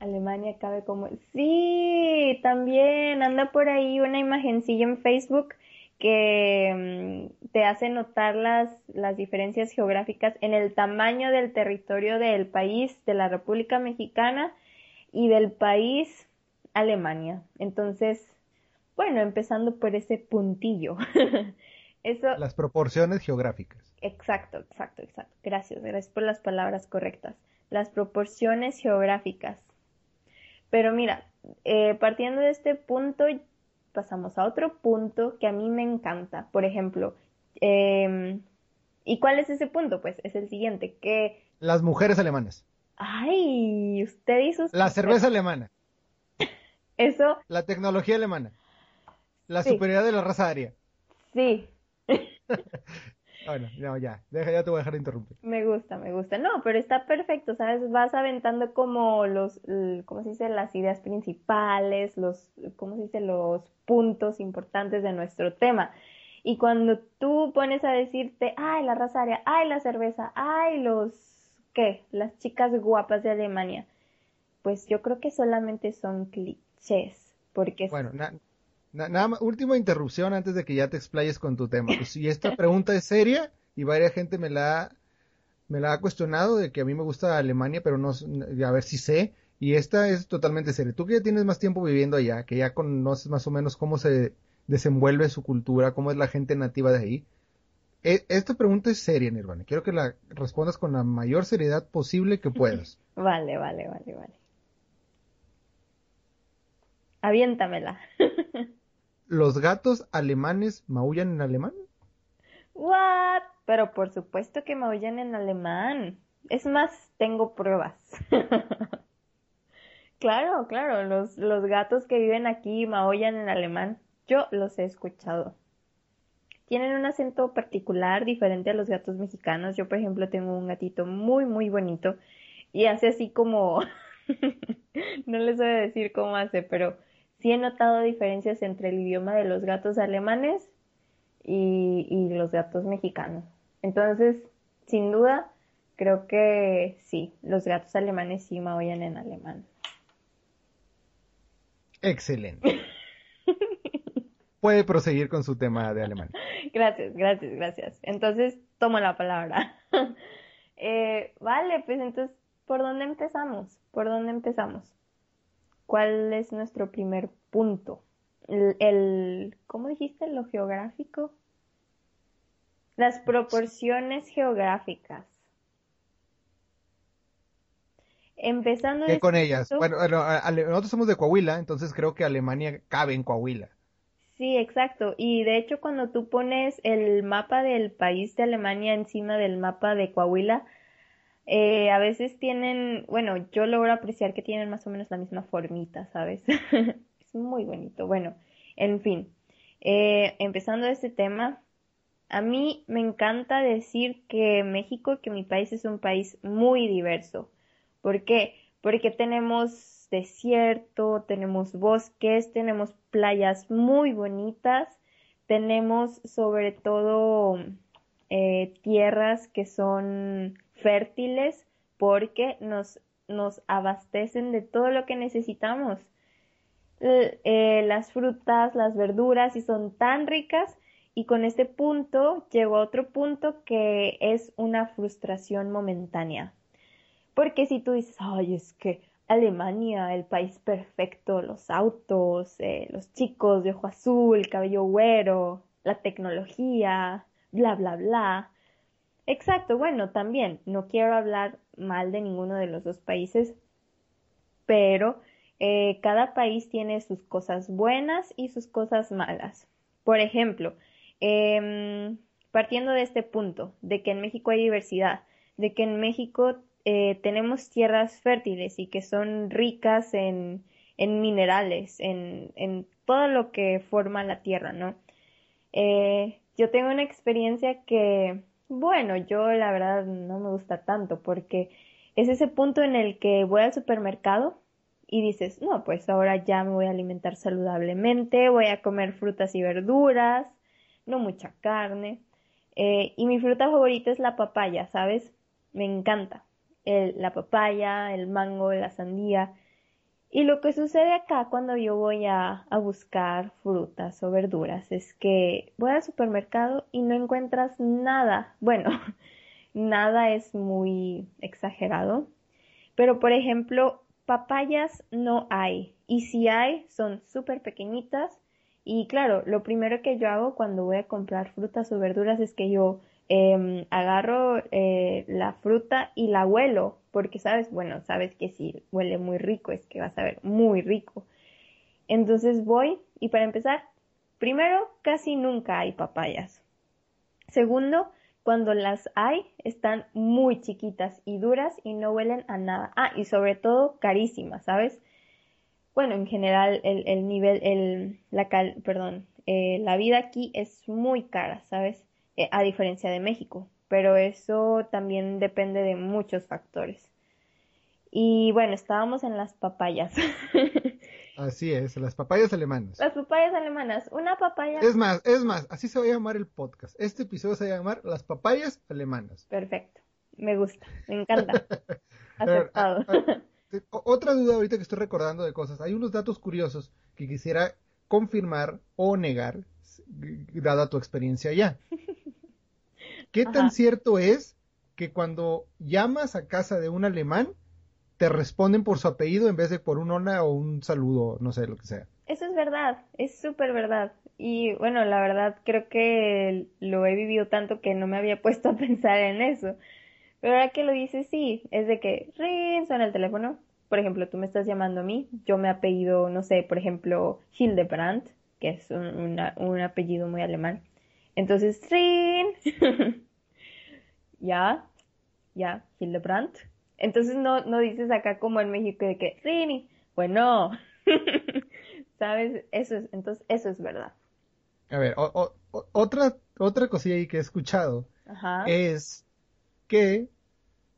Alemania cabe como... Sí, también anda por ahí una imagencilla en Facebook que mm, te hace notar las, las diferencias geográficas en el tamaño del territorio del país, de la República Mexicana y del país Alemania. Entonces, bueno, empezando por ese puntillo. Eso, las proporciones geográficas. Exacto, exacto, exacto. Gracias, gracias por las palabras correctas. Las proporciones geográficas. Pero mira, eh, partiendo de este punto, pasamos a otro punto que a mí me encanta. Por ejemplo, em, ¿y cuál es ese punto? Pues es el siguiente, que... Las mujeres alemanas. Ay, usted hizo... La cerveza alemana. Eso... La tecnología alemana. La superioridad de la raza aria. Sí. Bueno, no, ya, deja, ya te voy a dejar de interrumpir. Me gusta, me gusta. No, pero está perfecto, ¿sabes? Vas aventando como los, ¿cómo se dice? Las ideas principales, los, ¿cómo se dice? Los puntos importantes de nuestro tema. Y cuando tú pones a decirte, ay, la raza aria, ay, la cerveza, ay, los, ¿qué? Las chicas guapas de Alemania. Pues yo creo que solamente son clichés, porque... Bueno, nada más, última interrupción antes de que ya te explayes con tu tema. Pues si esta pregunta es seria y varias gente me la ha, me la ha cuestionado de que a mí me gusta Alemania, pero no, a ver si sé. Y esta es totalmente seria. Tú que ya tienes más tiempo viviendo allá, que ya conoces más o menos cómo se desenvuelve su cultura, cómo es la gente nativa de ahí. E, esta pregunta es seria, Nirvana. Quiero que la respondas con la mayor seriedad posible que puedas. Vale, vale, vale, vale. Aviéntamela. ¿Los gatos alemanes maullan en alemán? What? Pero por supuesto que maullan en alemán. Es más, tengo pruebas. claro, claro, los, los gatos que viven aquí maullan en alemán. Yo los he escuchado. Tienen un acento particular diferente a los gatos mexicanos. Yo, por ejemplo, tengo un gatito muy, muy bonito y hace así como... no les voy a decir cómo hace, pero sí he notado diferencias entre el idioma de los gatos alemanes y, los gatos mexicanos. Entonces, sin duda, creo que sí, los gatos alemanes sí maullan en alemán. Excelente. Puede proseguir con su tema de alemán. Gracias, gracias, gracias. Entonces, tomo la palabra. Eh, vale, pues entonces, ¿por dónde empezamos? ¿Por dónde empezamos? ¿Cuál es nuestro primer punto? El, ¿cómo dijiste? Lo geográfico. Las proporciones geográficas. Empezando ¿Qué con ellas? Bueno, nosotros somos de Coahuila, entonces creo que Alemania cabe en Coahuila. Sí, exacto. Y de hecho, cuando tú pones el mapa del país de Alemania encima del mapa de Coahuila, eh, a veces tienen, bueno, yo logro apreciar que tienen más o menos la misma formita, ¿sabes? es muy bonito. Bueno, en fin, eh, empezando este tema, a mí me encanta decir que México, que mi país es un país muy diverso. ¿Por qué? Porque tenemos desierto, tenemos bosques, tenemos playas muy bonitas, tenemos sobre todo eh, tierras que son fértiles porque nos, nos abastecen de todo lo que necesitamos. Eh, las frutas, las verduras, y son tan ricas. Y con este punto llego a otro punto que es una frustración momentánea. Porque si tú dices, ay, es que Alemania, el país perfecto, los autos, eh, los chicos de ojo azul, cabello güero, la tecnología, bla, bla, bla. Exacto, bueno, también no quiero hablar mal de ninguno de los dos países, pero eh, cada país tiene sus cosas buenas y sus cosas malas. Por ejemplo, em, partiendo de este punto, de que en México hay diversidad, de que en México eh, tenemos tierras fértiles y que son ricas en, minerales, en, en, todo lo que forma la tierra, ¿no? Eh, yo tengo una experiencia que bueno, yo la verdad no me gusta tanto porque es ese punto en el que voy al supermercado y dices, no, pues ahora ya me voy a alimentar saludablemente, voy a comer frutas y verduras, no mucha carne. Eh, y mi fruta favorita es la papaya, ¿sabes? Me encanta. la papaya, el mango, la sandía. Y lo que sucede acá cuando yo voy a, buscar frutas o verduras es que voy al supermercado y no encuentras nada. Bueno, nada es muy exagerado. Pero por ejemplo, papayas no hay. Y si hay, son súper pequeñitas. Y claro, lo primero que yo hago cuando voy a comprar frutas o verduras es que yo Em, agarro eh, la fruta y la huelo, porque sabes, bueno, sabes que si huele muy rico es que vas a ver muy rico. Entonces voy y para empezar, primero, casi nunca hay papayas. Segundo, cuando las hay, están muy chiquitas y duras y no huelen a nada. Ah, y sobre todo carísimas, ¿sabes? Bueno, en general el, el nivel, el, la cal, perdón, eh, la vida aquí es muy cara, ¿sabes? Eh, a diferencia de México, pero eso también depende de muchos factores. Y bueno, estábamos en las papayas. Así es, las papayas alemanas. Las papayas alemanas. Una papaya. Es más, es más, así se va a llamar el podcast. Este episodio se va a llamar Las papayas alemanas. Perfecto. Me gusta, me encanta. Aceptado. otra duda ahorita que estoy recordando de cosas. Hay unos datos curiosos que quisiera confirmar o negar, dada tu experiencia allá. ¿Qué tan cierto es que cuando llamas a casa de un alemán, te responden por su apellido en vez de por un hola o un saludo, no sé, lo que sea? Eso es verdad, es súper verdad. Y bueno, la verdad creo que lo he vivido tanto que no me había puesto a pensar en eso. Pero ahora que lo dices, sí, es de que ring, suena el teléfono. Por ejemplo, tú me estás llamando a mí, yo me apellido, no sé, por ejemplo, Hildebrandt, que es un, un apellido muy alemán. Entonces, ring, ya, ya, Hildebrandt. Entonces no, no dices acá como en México de que Rini, bueno, ¿sabes? Eso es, entonces eso es verdad. A ver, otra, otra cosilla ahí que he escuchado es que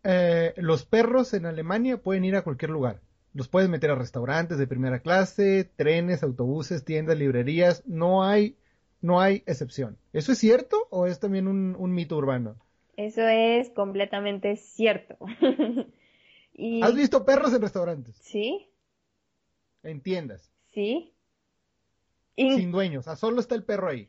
eh, los perros en Alemania pueden ir a cualquier lugar. Los puedes meter a restaurantes de primera clase, trenes, autobuses, tiendas, librerías. No hay, no hay excepción. ¿Eso es cierto o es también un, un mito urbano? Eso es completamente cierto. ¿Has visto perros en restaurantes? Sí. En tiendas. Sí. Sin dueños, o solo está el perro ahí.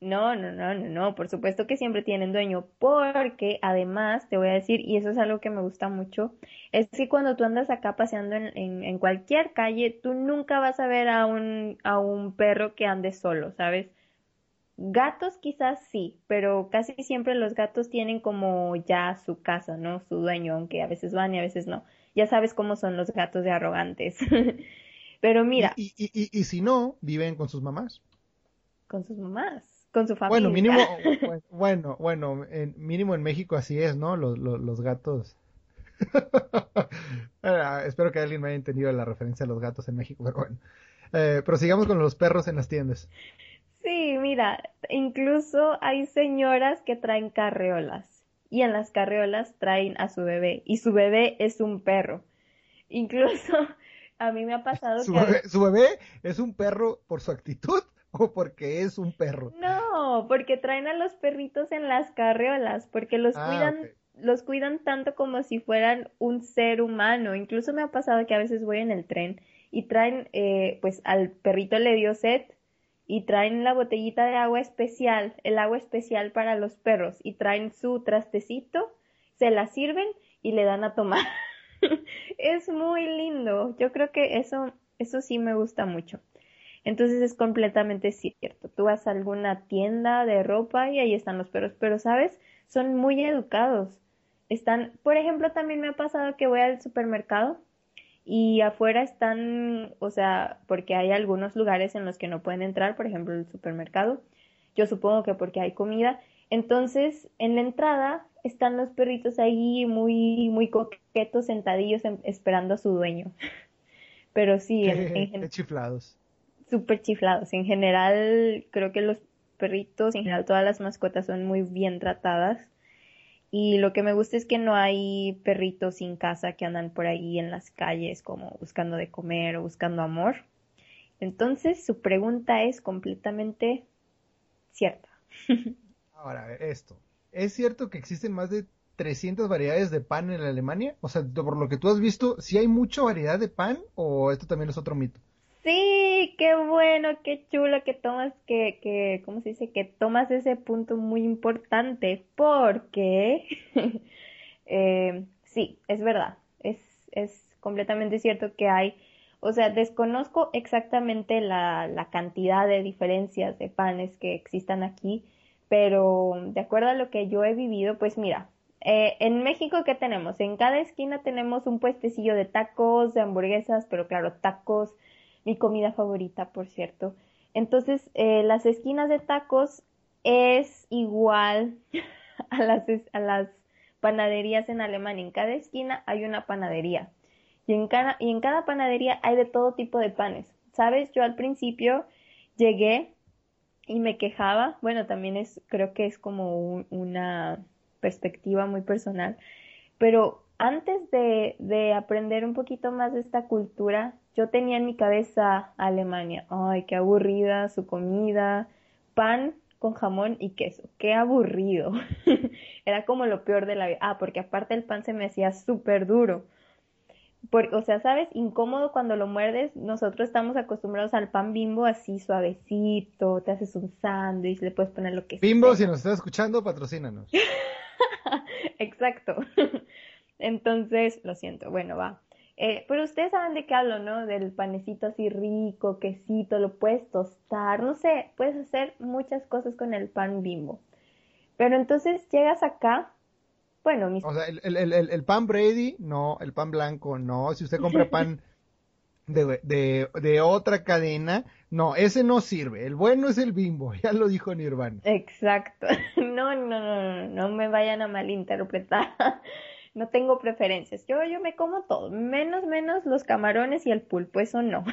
No, no, no, no, no, por supuesto que siempre tienen dueño, porque además te voy a decir, y eso es algo que me gusta mucho, es que cuando tú andas acá paseando en, en, cualquier calle, tú nunca vas a ver a un, a un perro que ande solo, ¿sabes? Gatos quizás sí, pero casi siempre los gatos tienen como ya su casa, ¿no? Su dueño, aunque a veces van y a veces no. Ya sabes cómo son los gatos de arrogantes. pero mira. Y, y, y, si no, viven con sus mamás. Con sus mamás, con su familia. Bueno, mínimo, bueno, bueno, en, mínimo en México así es, ¿no? Los, los, los gatos. Espero que alguien me haya entendido la referencia a los gatos en México, pero bueno. Eh, prosigamos con los perros en las tiendas. Sí, mira, incluso hay señoras que traen carreolas y en las carreolas traen a su bebé y su bebé es un perro. Incluso a mí me ha pasado ¿Su que... Bebé, ¿Su bebé es un perro por su actitud o porque es un perro? No, porque traen a los perritos en las carreolas, porque los ah, cuidan... Los cuidan tanto como si fueran un ser humano. Incluso me ha pasado que a veces voy en el tren y traen, eh, pues al perrito le dio sed y traen la botellita de agua especial, el agua especial para los perros y traen su trastecito, se la sirven y le dan a tomar. es muy lindo. Yo creo que eso eso sí me gusta mucho. Entonces es completamente cierto. Tú vas a alguna tienda de ropa y ahí están los perros, pero sabes, son muy educados. Están, por ejemplo, también me ha pasado que voy al supermercado y afuera están, o sea, porque hay algunos lugares en los que no pueden entrar, por ejemplo el supermercado, yo supongo que porque hay comida, entonces en la entrada están los perritos ahí muy, muy coquetos, sentadillos em, esperando a su dueño. Pero sí, en, chiflados. Súper chiflados. En general, creo que los perritos, en general todas las mascotas son muy bien tratadas y lo que me gusta es que no hay perritos sin casa que andan por ahí en las calles como buscando de comer o buscando amor. Entonces su pregunta es completamente cierta. Ahora, esto. ¿Es cierto que existen más de 300 variedades de pan en Alemania? O sea, por lo que tú has visto, ¿sí hay mucha variedad de pan o esto también es otro mito? Sí, qué bueno, qué chulo que tomas, que, que, ¿cómo se dice? Que tomas ese punto muy importante, porque, eh, sí, es verdad, es, es completamente cierto que hay, o sea, desconozco exactamente la, la cantidad de diferencias de panes que existan aquí, pero de acuerdo a lo que yo he vivido, pues mira, eh, en México, ¿qué tenemos? En cada esquina tenemos un puestecillo de tacos, de hamburguesas, pero claro, tacos mi comida favorita, por cierto. Entonces, eh, las esquinas de tacos es igual a las, panaderías en Alemania. En cada esquina hay una panadería. Y en, cada, panadería hay de todo tipo de panes. ¿Sabes? Yo al principio llegué y me quejaba. Bueno, también es, creo que es como una perspectiva muy personal. Pero antes de aprender un poquito más de esta cultura, yo tenía en mi cabeza Alemania. Ay, qué aburrida su comida. Pan con jamón y queso. Qué aburrido. Era como lo peor de la vida. Ah, porque aparte el pan se me hacía súper duro. O sea, ¿sabes? Incómodo cuando lo muerdes. Nosotros estamos acostumbrados al pan bimbo así suavecito. Te haces un sándwich, le puedes poner lo que Bimbo, sea. si nos estás escuchando, patrocínanos. Exacto. Entonces, lo siento, bueno, va. Eh, pero ustedes saben de qué hablo, ¿no? Del panecito así rico, quesito, lo puedes tostar, no sé, puedes hacer muchas cosas con el pan bimbo. Pero entonces llegas acá, bueno, mis... O sea, el, el, el, el pan Brady, no, el pan blanco, no. Si usted compra pan de, de, de otra cadena, no, ese no sirve. El bueno es el bimbo, ya lo dijo Nirvana. Exacto. No, no, no, no, no me vayan a malinterpretar. No tengo preferencias. Yo, yo me como todo, menos, menos los camarones y el pulpo, eso no.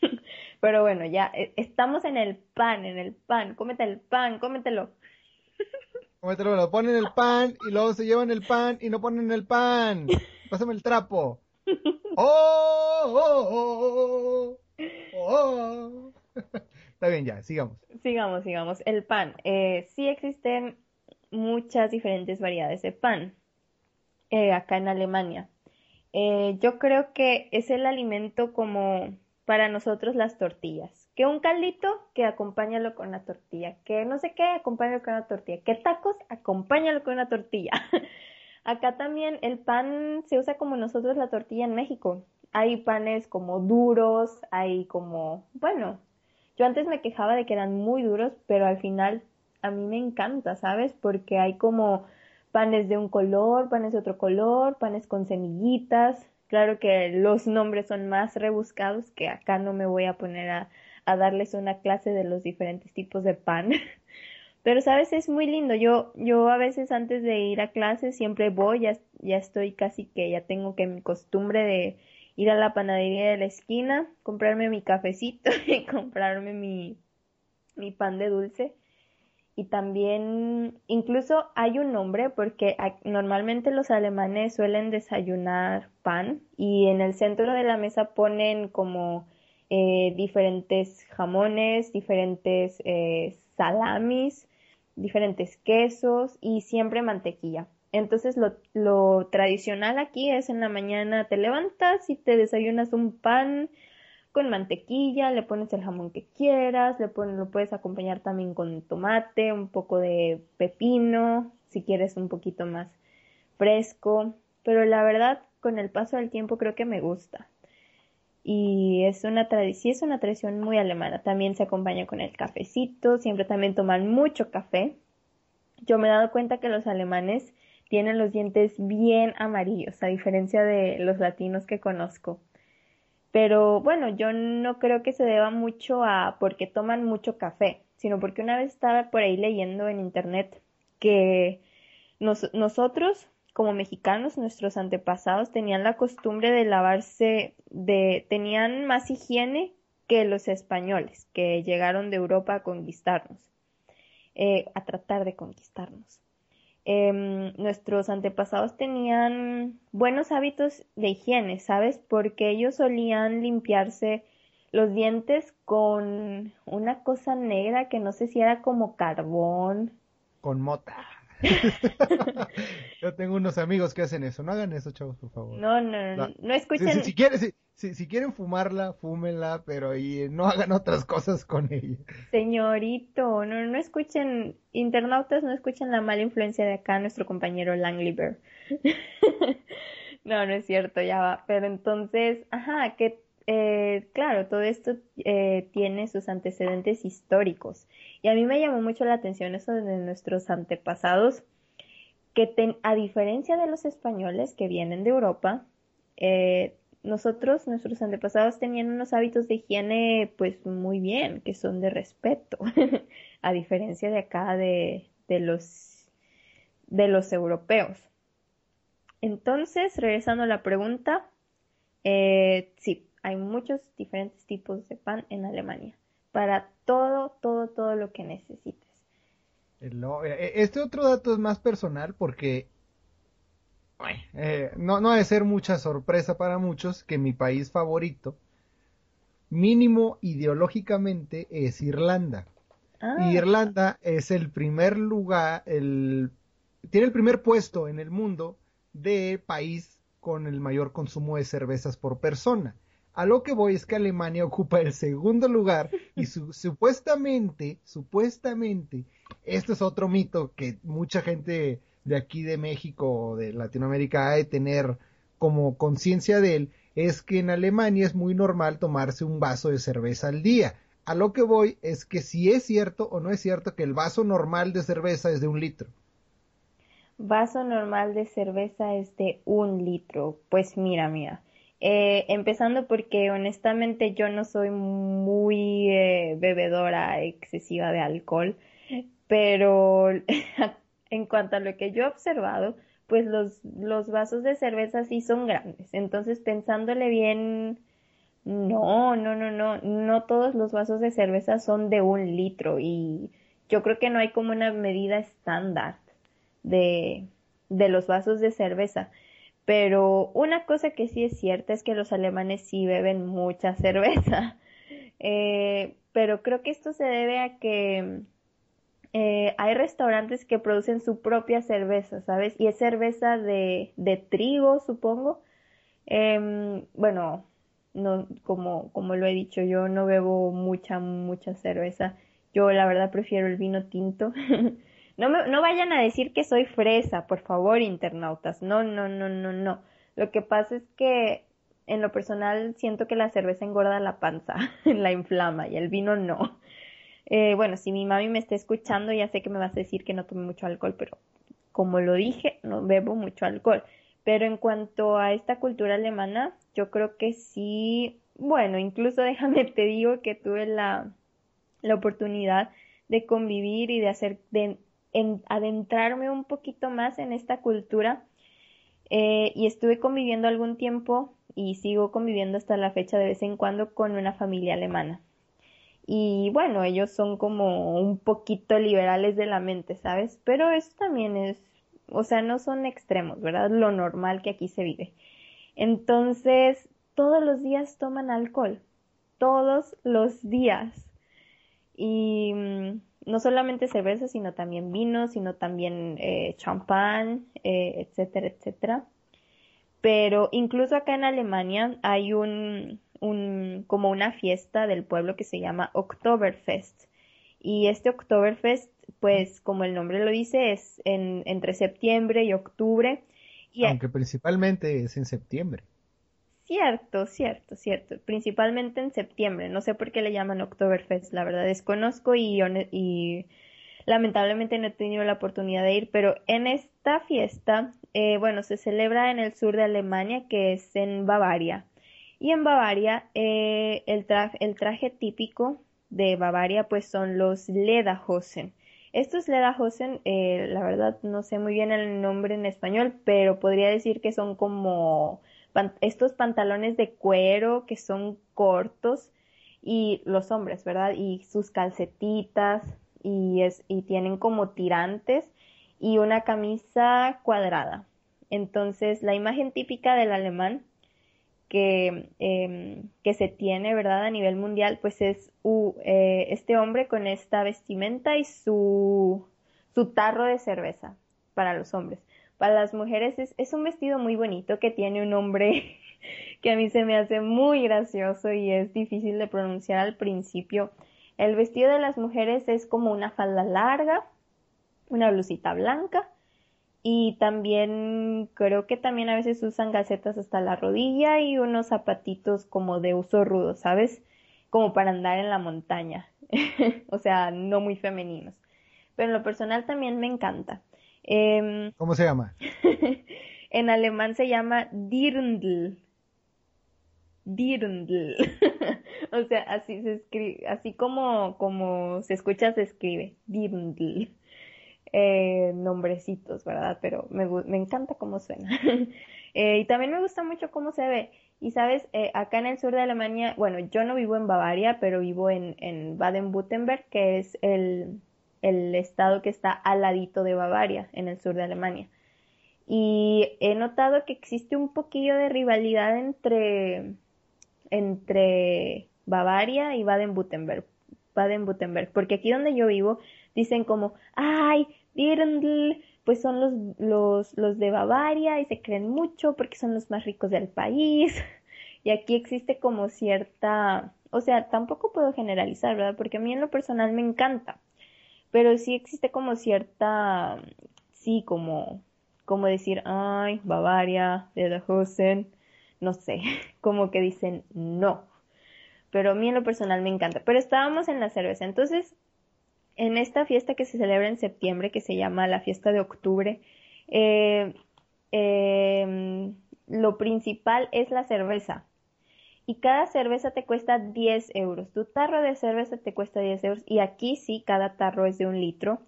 Pero bueno, ya eh, estamos en el pan, en el pan. Cómete el pan, cómetelo. Cómetelo, lo ponen el pan y luego se llevan el pan y no ponen el pan. Pásame el trapo. ¡Oh! ¡Oh! ¡Oh! ¡Oh! oh. Está bien, ya, sigamos. Sigamos, sigamos. El pan. Eh, sí existen muchas diferentes variedades de pan eh, acá en Alemania. Eh, yo creo que es el alimento como para nosotros las tortillas. Que un caldito, que acompáñalo con una tortilla. Que no sé qué, acompáñalo con una tortilla. Que tacos, acompáñalo con una tortilla. Acá también el pan se usa como nosotros la tortilla en México. Hay panes como duros, hay como, bueno, yo antes me quejaba de que eran muy duros, pero al final a mí me encanta, ¿sabes? Porque hay como panes de un color, panes de otro color, panes con semillitas. Claro que los nombres son más rebuscados, que acá no me voy a poner a, a darles una clase de los diferentes tipos de pan. Pero sabes, es muy lindo. Yo, yo a veces antes de ir a clase siempre voy, ya, ya estoy casi que ya tengo que mi costumbre de ir a la panadería de la esquina, comprarme mi cafecito y comprarme mi, mi pan de dulce. Y también, incluso hay un nombre porque normalmente los alemanes suelen desayunar pan y en el centro de la mesa ponen como eh, diferentes jamones, diferentes eh, salamis, diferentes quesos y siempre mantequilla. Entonces lo, lo, tradicional aquí es en la mañana te levantas y te desayunas un pan con mantequilla, le pones el jamón que quieras, le pones, lo puedes acompañar también con tomate, un poco de pepino, si quieres un poquito más fresco, pero la verdad con el paso del tiempo creo que me gusta. Y es una tradición, es una tradición muy alemana. También se acompaña con el cafecito, siempre también toman mucho café. Yo me he dado cuenta que los alemanes tienen los dientes bien amarillos, a diferencia de los latinos que conozco. Pero bueno, yo no creo que se deba mucho a porque toman mucho café, sino porque una vez estaba por ahí leyendo en internet que nos, nosotros como mexicanos, nuestros antepasados tenían la costumbre de lavarse, de, tenían más higiene que los españoles que llegaron de Europa a conquistarnos, eh, a tratar de conquistarnos. Eh, nuestros antepasados tenían buenos hábitos de higiene, ¿sabes? Porque ellos solían limpiarse los dientes con una cosa negra que no sé si era como carbón. Con mota. Yo tengo unos amigos que hacen eso. No hagan eso, chavos, por favor. No, no, no, no, escuchen. Si, si, si, quieren, si, si, quieren fumarla, fúmenla, pero y no hagan otras cosas con ella. Señorito, no, no escuchen, internautas, no escuchen la mala influencia de acá, nuestro compañero Langliber. no, no es cierto, ya va. Pero entonces, ajá, que eh, claro, todo esto eh, tiene sus antecedentes históricos. Y a mí me llamó mucho la atención eso de nuestros antepasados, que ten, a diferencia de los españoles que vienen de Europa, eh, nosotros, nuestros antepasados tenían unos hábitos de higiene pues muy bien, que son de respeto, a diferencia de acá de, los, de los europeos. Entonces, regresando a la pregunta, eh, sí, hay muchos diferentes tipos de pan en Alemania para todo, todo, todo lo que necesites. Este otro dato es más personal porque eh, no, no ha de ser mucha sorpresa para muchos que mi país favorito, mínimo ideológicamente, es Irlanda. Ah. Irlanda es el primer lugar, el, tiene el primer puesto en el mundo de país con el mayor consumo de cervezas por persona. A lo que voy es que Alemania ocupa el segundo lugar y supuestamente, supuestamente, esto es otro mito que mucha gente de aquí de México o de Latinoamérica ha de tener como conciencia de él, es que en Alemania es muy normal tomarse un vaso de cerveza al día. A lo que voy es que si es cierto o no es cierto que el vaso normal de cerveza es de un litro. Vaso normal de cerveza es de un litro. Pues mira, mira. Eh, empezando porque honestamente yo no soy muy eh, bebedora excesiva de alcohol, pero en cuanto a lo que yo he observado, pues los, los vasos de cerveza sí son grandes. Entonces pensándole bien, no, no, no, no, no todos los vasos de cerveza son de un litro y yo creo que no hay como una medida estándar de, de los vasos de cerveza. Pero una cosa que sí es cierta es que los alemanes sí beben mucha cerveza. Eh, pero creo que esto se debe a que eh, hay restaurantes que producen su propia cerveza, ¿sabes? Y es cerveza de, trigo, supongo. Em, bueno, no, como, como lo he dicho, yo no bebo mucha, mucha cerveza. Yo la verdad prefiero el vino tinto. No, me, no vayan a decir que soy fresa, por favor, internautas. No, no, no, no, no. Lo que pasa es que en lo personal siento que la cerveza engorda la panza, la inflama y el vino no. Eh, bueno, si mi mami me está escuchando, ya sé que me vas a decir que no tome mucho alcohol, pero como lo dije, no bebo mucho alcohol. Pero en cuanto a esta cultura alemana, yo creo que sí, bueno, incluso déjame te digo que tuve la, la oportunidad de convivir y de hacer, de en adentrarme un poquito más en esta cultura eh, y estuve conviviendo algún tiempo y sigo conviviendo hasta la fecha de vez en cuando con una familia alemana. Y bueno, ellos son como un poquito liberales de la mente, ¿sabes? Pero eso también es, o sea, no son extremos, ¿verdad? Lo normal que aquí se vive. Entonces, todos los días toman alcohol, todos los días. Y mm, no solamente cerveza, sino también vino, sino también eh, champán, eh, etcétera, etcétera. Pero incluso acá en Alemania hay un, un, como una fiesta del pueblo que se llama Oktoberfest. Y este Oktoberfest, pues como el nombre lo dice, es en, entre septiembre y octubre. Y Aunque principalmente es en septiembre. Cierto, cierto, cierto. Principalmente en septiembre. No sé por qué le llaman Oktoberfest, la verdad desconozco y, y lamentablemente no he tenido la oportunidad de ir, pero en esta fiesta, eh, bueno, se celebra en el sur de Alemania, que es en Bavaria. Y en Bavaria, eh, el, el traje típico de Bavaria, pues son los Lederhosen. Estos Lederhosen, eh, la verdad no sé muy bien el nombre en español, pero podría decir que son como estos pantalones de cuero que son cortos y los hombres, ¿verdad? Y sus calcetitas y, es, y tienen como tirantes y una camisa cuadrada. Entonces, la imagen típica del alemán que, em, que se tiene, ¿verdad? A nivel mundial, pues es eh, este hombre con esta vestimenta y su, su tarro de cerveza para los hombres. Para las mujeres es, un vestido muy bonito que tiene un nombre que a mí se me hace muy gracioso y es difícil de pronunciar al principio. El vestido de las mujeres es como una falda larga, una blusita blanca y también creo que también a veces usan gacetas hasta la rodilla y unos zapatitos como de uso rudo, ¿sabes? Como para andar en la montaña. o sea, no muy femeninos. Pero en lo personal también me encanta. Em, ¿Cómo se llama? en alemán se llama Dirndl. Dirndl. o sea, así se escribe, así como, como se escucha se escribe. Dirndl. Eh, nombrecitos, ¿verdad? Pero me, me encanta cómo suena. eh, y también me gusta mucho cómo se ve. Y sabes, eh, acá en el sur de Alemania, bueno, yo no vivo en Bavaria, pero vivo en, en Baden-Württemberg, que es el, el estado que está al ladito de Bavaria, en el sur de Alemania. Y he notado que existe un poquillo de rivalidad entre, entre Bavaria y Baden-Württemberg. Baden-Württemberg, porque aquí donde yo vivo dicen como, ay, Dirndl, pues son los, los, los de Bavaria y se creen mucho porque son los más ricos del país. Y aquí existe como cierta, o sea, tampoco puedo generalizar, ¿verdad? Porque a mí en lo personal me encanta, pero sí existe como cierta, sí, como, como decir, ay, Bavaria, Lederhosen, no sé, como que dicen no. Pero a mí en lo personal me encanta. Pero estábamos en la cerveza, entonces en esta fiesta que se celebra en septiembre, que se llama la fiesta de octubre, eh, em, lo principal es la cerveza. Y cada cerveza te cuesta 10 euros. Tu tarro de cerveza te cuesta 10 euros. Y aquí sí, cada tarro es de un litro.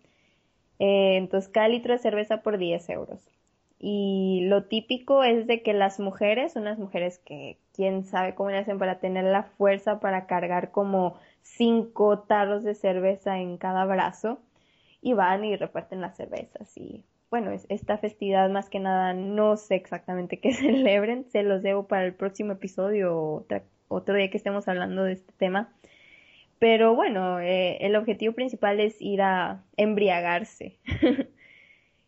Eh, entonces, cada litro de cerveza por 10 euros. Y lo típico es de que las mujeres, unas mujeres que quién sabe cómo le hacen para tener la fuerza para cargar como cinco tarros de cerveza en cada brazo y van y reparten las cervezas y bueno, esta festividad más que nada no sé exactamente qué celebren, se los debo para el próximo episodio o otro día que estemos hablando de este tema. Pero bueno, eh, el objetivo principal es ir a embriagarse.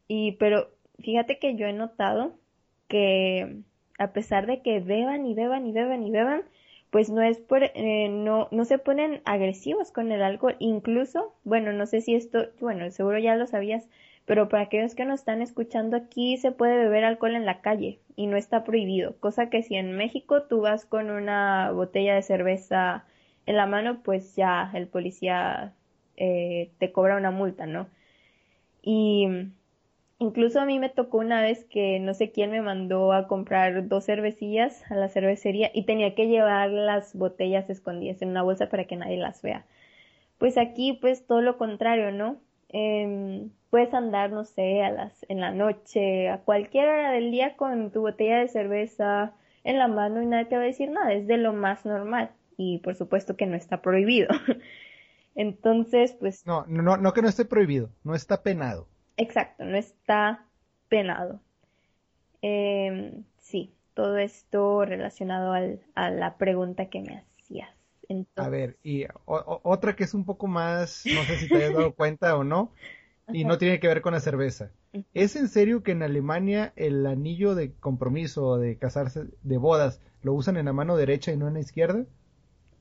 y pero fíjate que yo he notado que a pesar de que beban y beban y beban y beban, pues no es por, eh, no, no se ponen agresivos con el alcohol. Incluso, bueno, no sé si esto, bueno, seguro ya lo sabías, pero para aquellos que nos están escuchando aquí se puede beber alcohol en la calle y no está prohibido. Cosa que si en México tú vas con una botella de cerveza en la mano, pues ya el policía eh, te cobra una multa, ¿no? Y Incluso a mí me tocó una vez que no sé quién me mandó a comprar dos cervecillas a la cervecería y tenía que llevar las botellas escondidas en una bolsa para que nadie las vea. Pues aquí pues todo lo contrario, ¿no? Em, puedes andar, no sé, a las, en la noche, a cualquier hora del día con tu botella de cerveza en la mano y nadie te va a decir nada, es de lo más normal y por supuesto que no está prohibido. Entonces, pues... No, no, no que no esté prohibido, no está penado. Exacto, no está penado. Em, sí, todo esto relacionado al, a la pregunta que me hacías. A ver, y otra que es un poco más, no sé si te has dado cuenta o no, y no tiene que ver con la cerveza. ¿Es en serio que en Alemania el anillo de compromiso o de casarse de bodas lo usan en la mano derecha y no en la izquierda?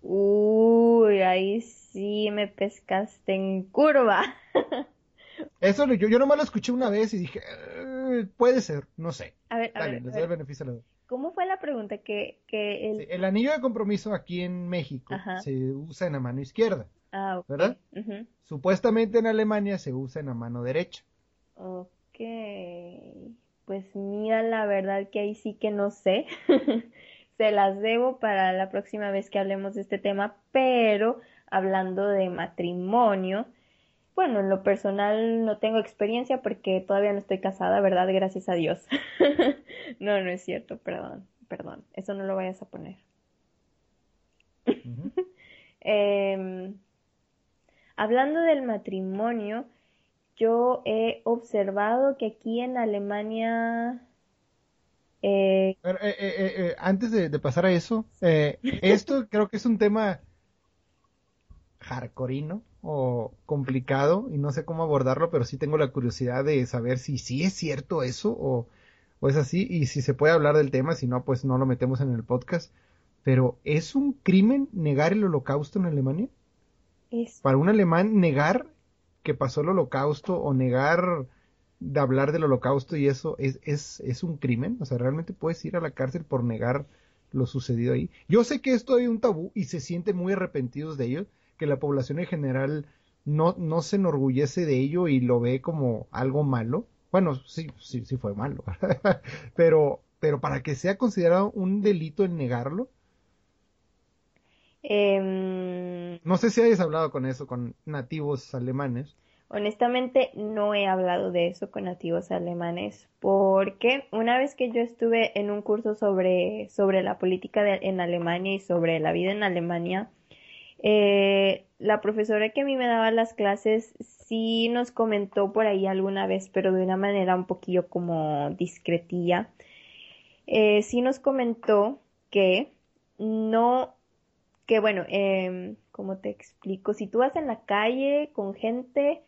Uy, ahí sí me pescaste en curva. Eso yo, yo nomás lo escuché una vez y dije, eh, puede ser, no sé. A ver, a ver, el beneficio ¿Cómo fue la pregunta? Que, que el... el... anillo de compromiso aquí en México se usa en la mano izquierda. Ah, ¿Verdad? Supuestamente en Alemania se usa en la mano derecha. Ok. Pues mira, la verdad que ahí sí que no sé. se las debo para la próxima vez que hablemos de este tema, pero hablando de matrimonio, bueno, en lo personal no tengo experiencia porque todavía no estoy casada, ¿verdad? Gracias a Dios. no, no es cierto, perdón, perdón. Eso no lo vayas a poner. Em, hablando del matrimonio, yo he observado que aquí en Alemania... Eh, eh, eh, antes de, de, pasar a eso, esto creo que es un tema hardcoreino o complicado y no sé cómo abordarlo, pero sí tengo la curiosidad de saber si sí es cierto eso o, o es así y si se puede hablar del tema, si no, pues no lo metemos en el podcast. Pero ¿es un crimen negar el holocausto en Alemania? Para un alemán negar que pasó el holocausto o negar de hablar del holocausto y eso es, es, es un crimen. O sea, realmente puedes ir a la cárcel por negar lo sucedido ahí. Yo sé que esto hay un tabú y se sienten muy arrepentidos de ello, que la población en general no, no se enorgullece de ello y lo ve como algo malo. Bueno, sí, sí, sí fue malo, pero, pero para que sea considerado un delito el negarlo. Em, no sé si hayas hablado con eso, con nativos alemanes. Honestamente no he hablado de eso con nativos alemanes porque una vez que yo estuve en un curso sobre, sobre la política en Alemania y sobre la vida en Alemania, eh, la profesora que a mí me daba las clases sí nos comentó por ahí alguna vez, pero de una manera un poquillo como discretilla. Eh, sí nos comentó que no, que bueno, eh, ¿cómo te explico? Si tú vas en la calle con gente,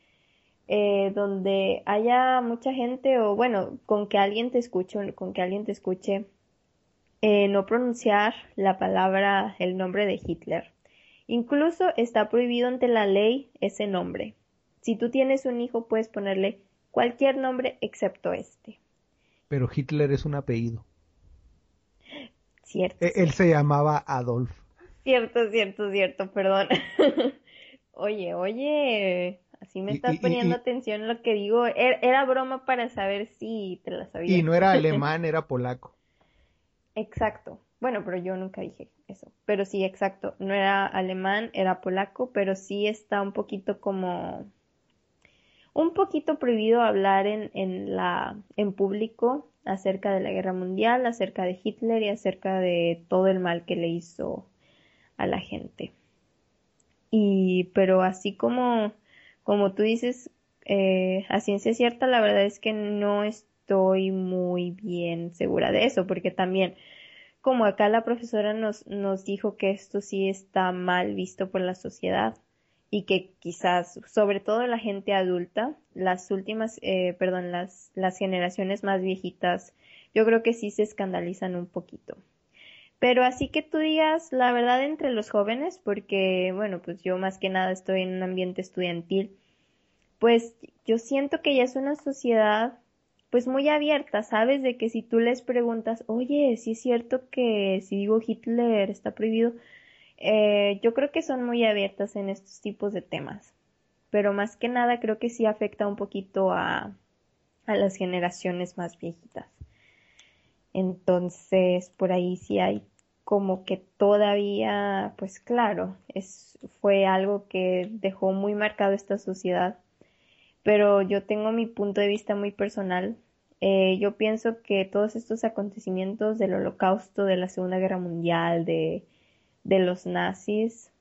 eh, donde haya mucha gente o bueno, con que alguien te escuche, con que alguien te escuche, eh, no pronunciar la palabra, el nombre de Hitler. Incluso está prohibido ante la ley ese nombre. Si tú tienes un hijo, puedes ponerle cualquier nombre excepto este. Pero Hitler es un apellido. Cierto. E- Él se llamaba Adolf. Cierto, cierto, cierto, perdón. oye, oye, así me estás y- y- poniendo y- atención a lo que digo. Era, era broma para saber si te la sabías. Y no era alemán, era polaco. Exacto. Bueno, pero yo nunca dije eso. Pero sí, exacto. No era alemán, era polaco, pero sí está un poquito como un poquito prohibido hablar en, en la en público acerca de la guerra mundial, acerca de Hitler y acerca de todo el mal que le hizo a la gente. Y pero así como como tú dices eh, a ciencia cierta, la verdad es que no estoy muy bien segura de eso, porque también como acá la profesora nos, nos dijo que esto sí está mal visto por la sociedad y que quizás, sobre todo la gente adulta, las últimas, eh, perdón, las, las generaciones más viejitas, yo creo que sí se escandalizan un poquito. Pero así que tú digas la verdad entre los jóvenes, porque bueno, pues yo más que nada estoy en un ambiente estudiantil, pues yo siento que ya es una sociedad pues muy abierta, ¿sabes? De que si tú les preguntas, oye, si es cierto que si digo Hitler está prohibido, eh, yo creo que son muy abiertas en estos tipos de temas. Pero más que nada creo que sí afecta un poquito a, a las generaciones más viejitas. Entonces, por ahí sí hay como que todavía, pues claro, es, fue algo que dejó muy marcado esta sociedad. Pero yo tengo mi punto de vista muy personal. Eh, yo pienso que todos estos acontecimientos del holocausto, de la Segunda Guerra Mundial, de, de los nazis,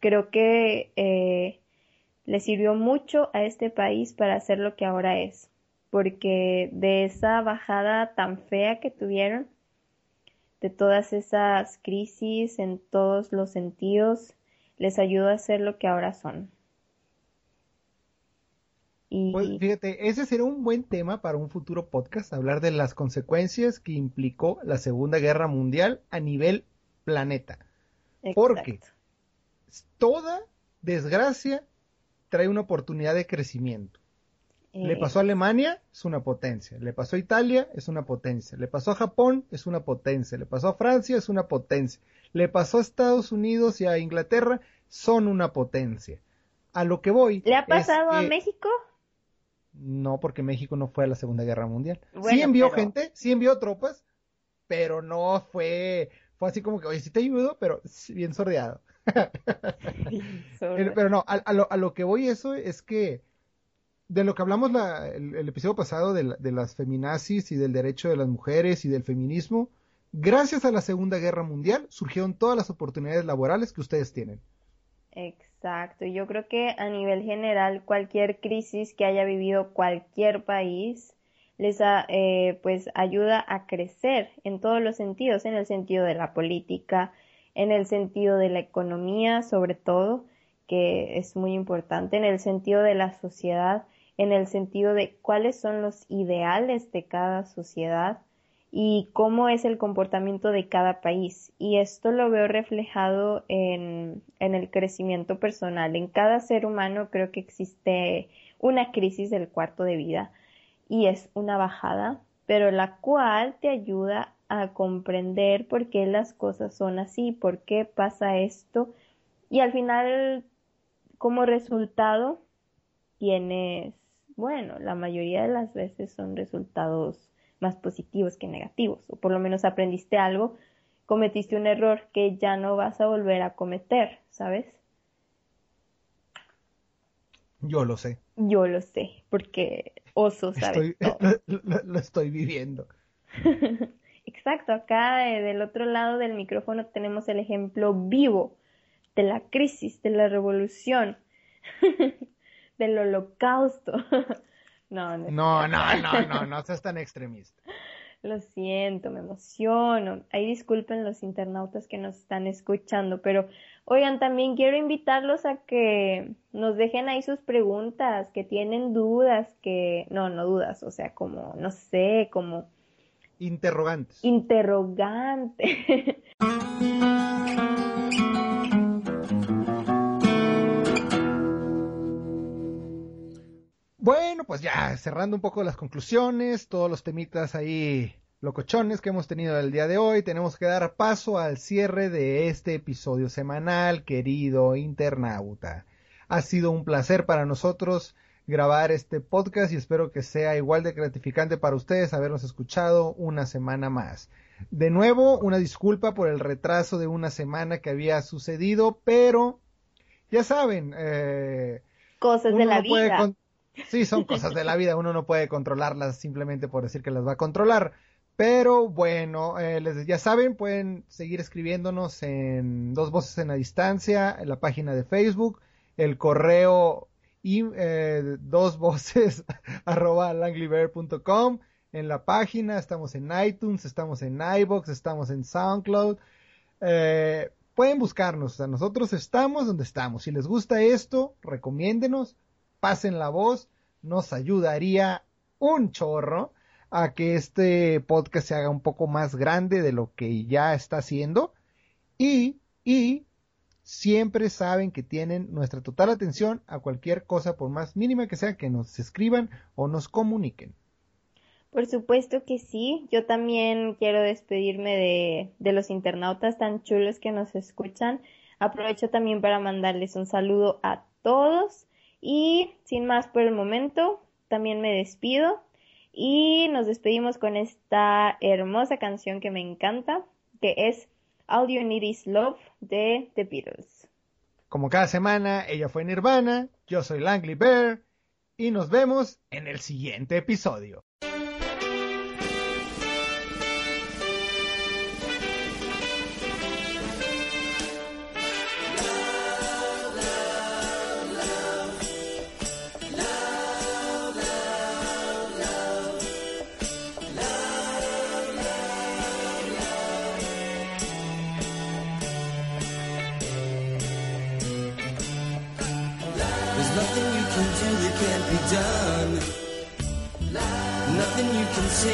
creo que eh, le sirvió mucho a este país para ser lo que ahora es. Porque de esa bajada tan fea que tuvieron, de todas esas crisis en todos los sentidos, les ayudó a ser lo que ahora son. Y Pues fíjate, ese sería un buen tema para un futuro podcast, hablar de las consecuencias que implicó la Segunda Guerra Mundial a nivel planeta. porque. Toda desgracia trae una oportunidad de crecimiento. Le Eh, pasó a Alemania, es una potencia. Le pasó a Italia, es una potencia. Le pasó a Japón, es una potencia. Le pasó a Francia, es una potencia. Le pasó a Estados Unidos y a Inglaterra, son una potencia. A lo que voy. ¿Le ha es pasado a México? No, porque México no fue a la Segunda Guerra Mundial. sí envió pero- gente, sí envió tropas, pero no fue, fue así como que, oye, sí te ayudo, pero bien sordeado. Pero no, a, a lo, a lo que voy eso es que de lo que hablamos la- el, episodio pasado de, la- de las feminazis y del derecho de las mujeres y del feminismo, gracias a la Segunda Guerra Mundial surgieron todas las oportunidades laborales que ustedes tienen. Exacto, yo creo que a nivel general cualquier crisis que haya vivido cualquier país les eh, pues ayuda a crecer en todos los sentidos, en el sentido de la política, en el sentido de la economía sobre todo, que es muy importante, en el sentido de la sociedad, en el sentido de cuáles son los ideales de cada sociedad y cómo es el comportamiento de cada país. Y esto lo veo reflejado en, en el crecimiento personal. En cada ser humano creo que existe una crisis del cuarto de vida y es una bajada, pero la cual te ayuda a comprender por qué las cosas son así, por qué pasa esto y al final como resultado tienes, bueno, la mayoría de las veces son resultados más positivos que negativos, o por lo menos aprendiste algo, cometiste un error que ya no vas a volver a cometer, ¿sabes? Yo lo sé. Yo lo sé, porque oso sabe Estoy, lo, lo- lo estoy viviendo. Exacto, acá eh, del otro lado del micrófono tenemos el ejemplo vivo de la crisis, de la revolución, del holocausto. no, no, No, no, no, no, no seas tan extremista. Lo siento, me emociono. Ahí disculpen los internautas que nos están escuchando, pero oigan, también quiero invitarlos a que nos dejen ahí sus preguntas, que tienen dudas, que no, no dudas, o sea, como no sé, como interrogantes. Interrogante. Bueno, pues ya cerrando un poco las conclusiones, todos los temitas ahí locochones que hemos tenido el día de hoy, tenemos que dar paso al cierre de este episodio semanal, querido internauta. Ha sido un placer para nosotros grabar este podcast y espero que sea igual de gratificante para ustedes habernos escuchado una semana más. De nuevo, una disculpa por el retraso de una semana que había sucedido, pero ya saben, eh, cosas de la vida. Sí, son cosas de la vida, uno no puede controlarlas simplemente por decir que las va a controlar. Pero bueno, eh, les, ya saben, pueden seguir escribiéndonos en Dos Voces en la Distancia, en la página de Facebook, el correo y eh, dos voces arroba en la página, estamos en iTunes, estamos en iBox, estamos en SoundCloud. Eh, pueden buscarnos, o nosotros estamos donde estamos. Si les gusta esto, recomiéndenos, pasen la voz, nos ayudaría un chorro a que este podcast se haga un poco más grande de lo que ya está haciendo y, y siempre saben que tienen nuestra total atención a cualquier cosa, por más mínima que sea, que nos escriban o nos comuniquen. Por supuesto que sí. Yo también quiero despedirme de, de los internautas tan chulos que nos escuchan. Aprovecho también para mandarles un saludo a todos y sin más por el momento, también me despido y nos despedimos con esta hermosa canción que me encanta, que es All You Need Is Love de The Beatles. Como cada semana, ella fue Nirvana, yo soy Langley Bear y nos vemos en el siguiente episodio.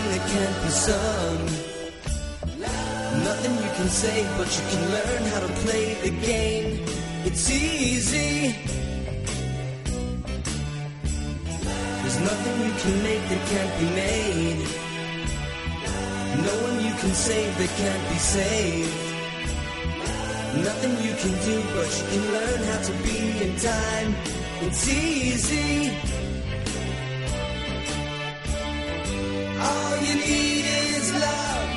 That can't be sung. Nothing you can say, but you can learn how to play the game. It's easy. There's nothing you can make that can't be made. No one you can save that can't be saved. Nothing you can do, but you can learn how to be in time. It's easy. You need is love.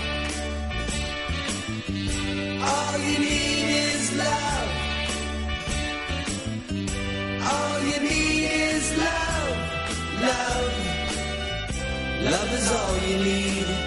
All you need is love. All you need is love. Love. Love is all you need.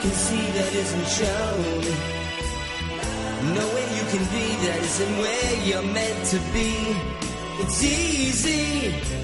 Can see that isn't shown. No way you can be that isn't where you're meant to be. It's easy.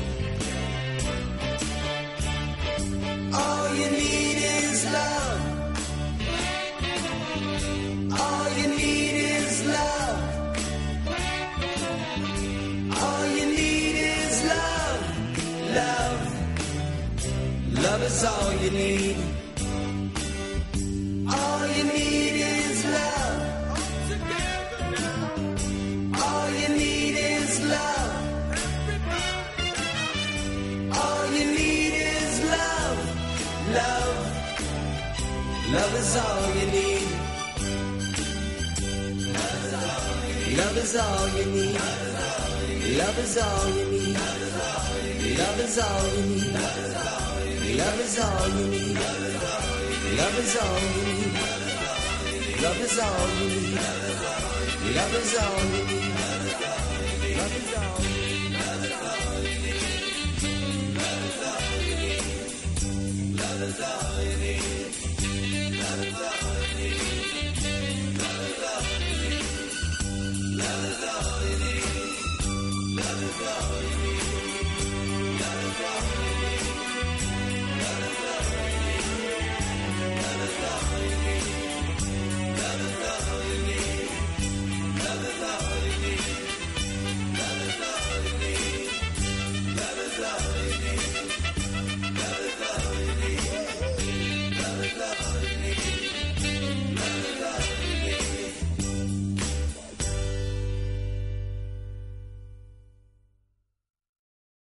zombie.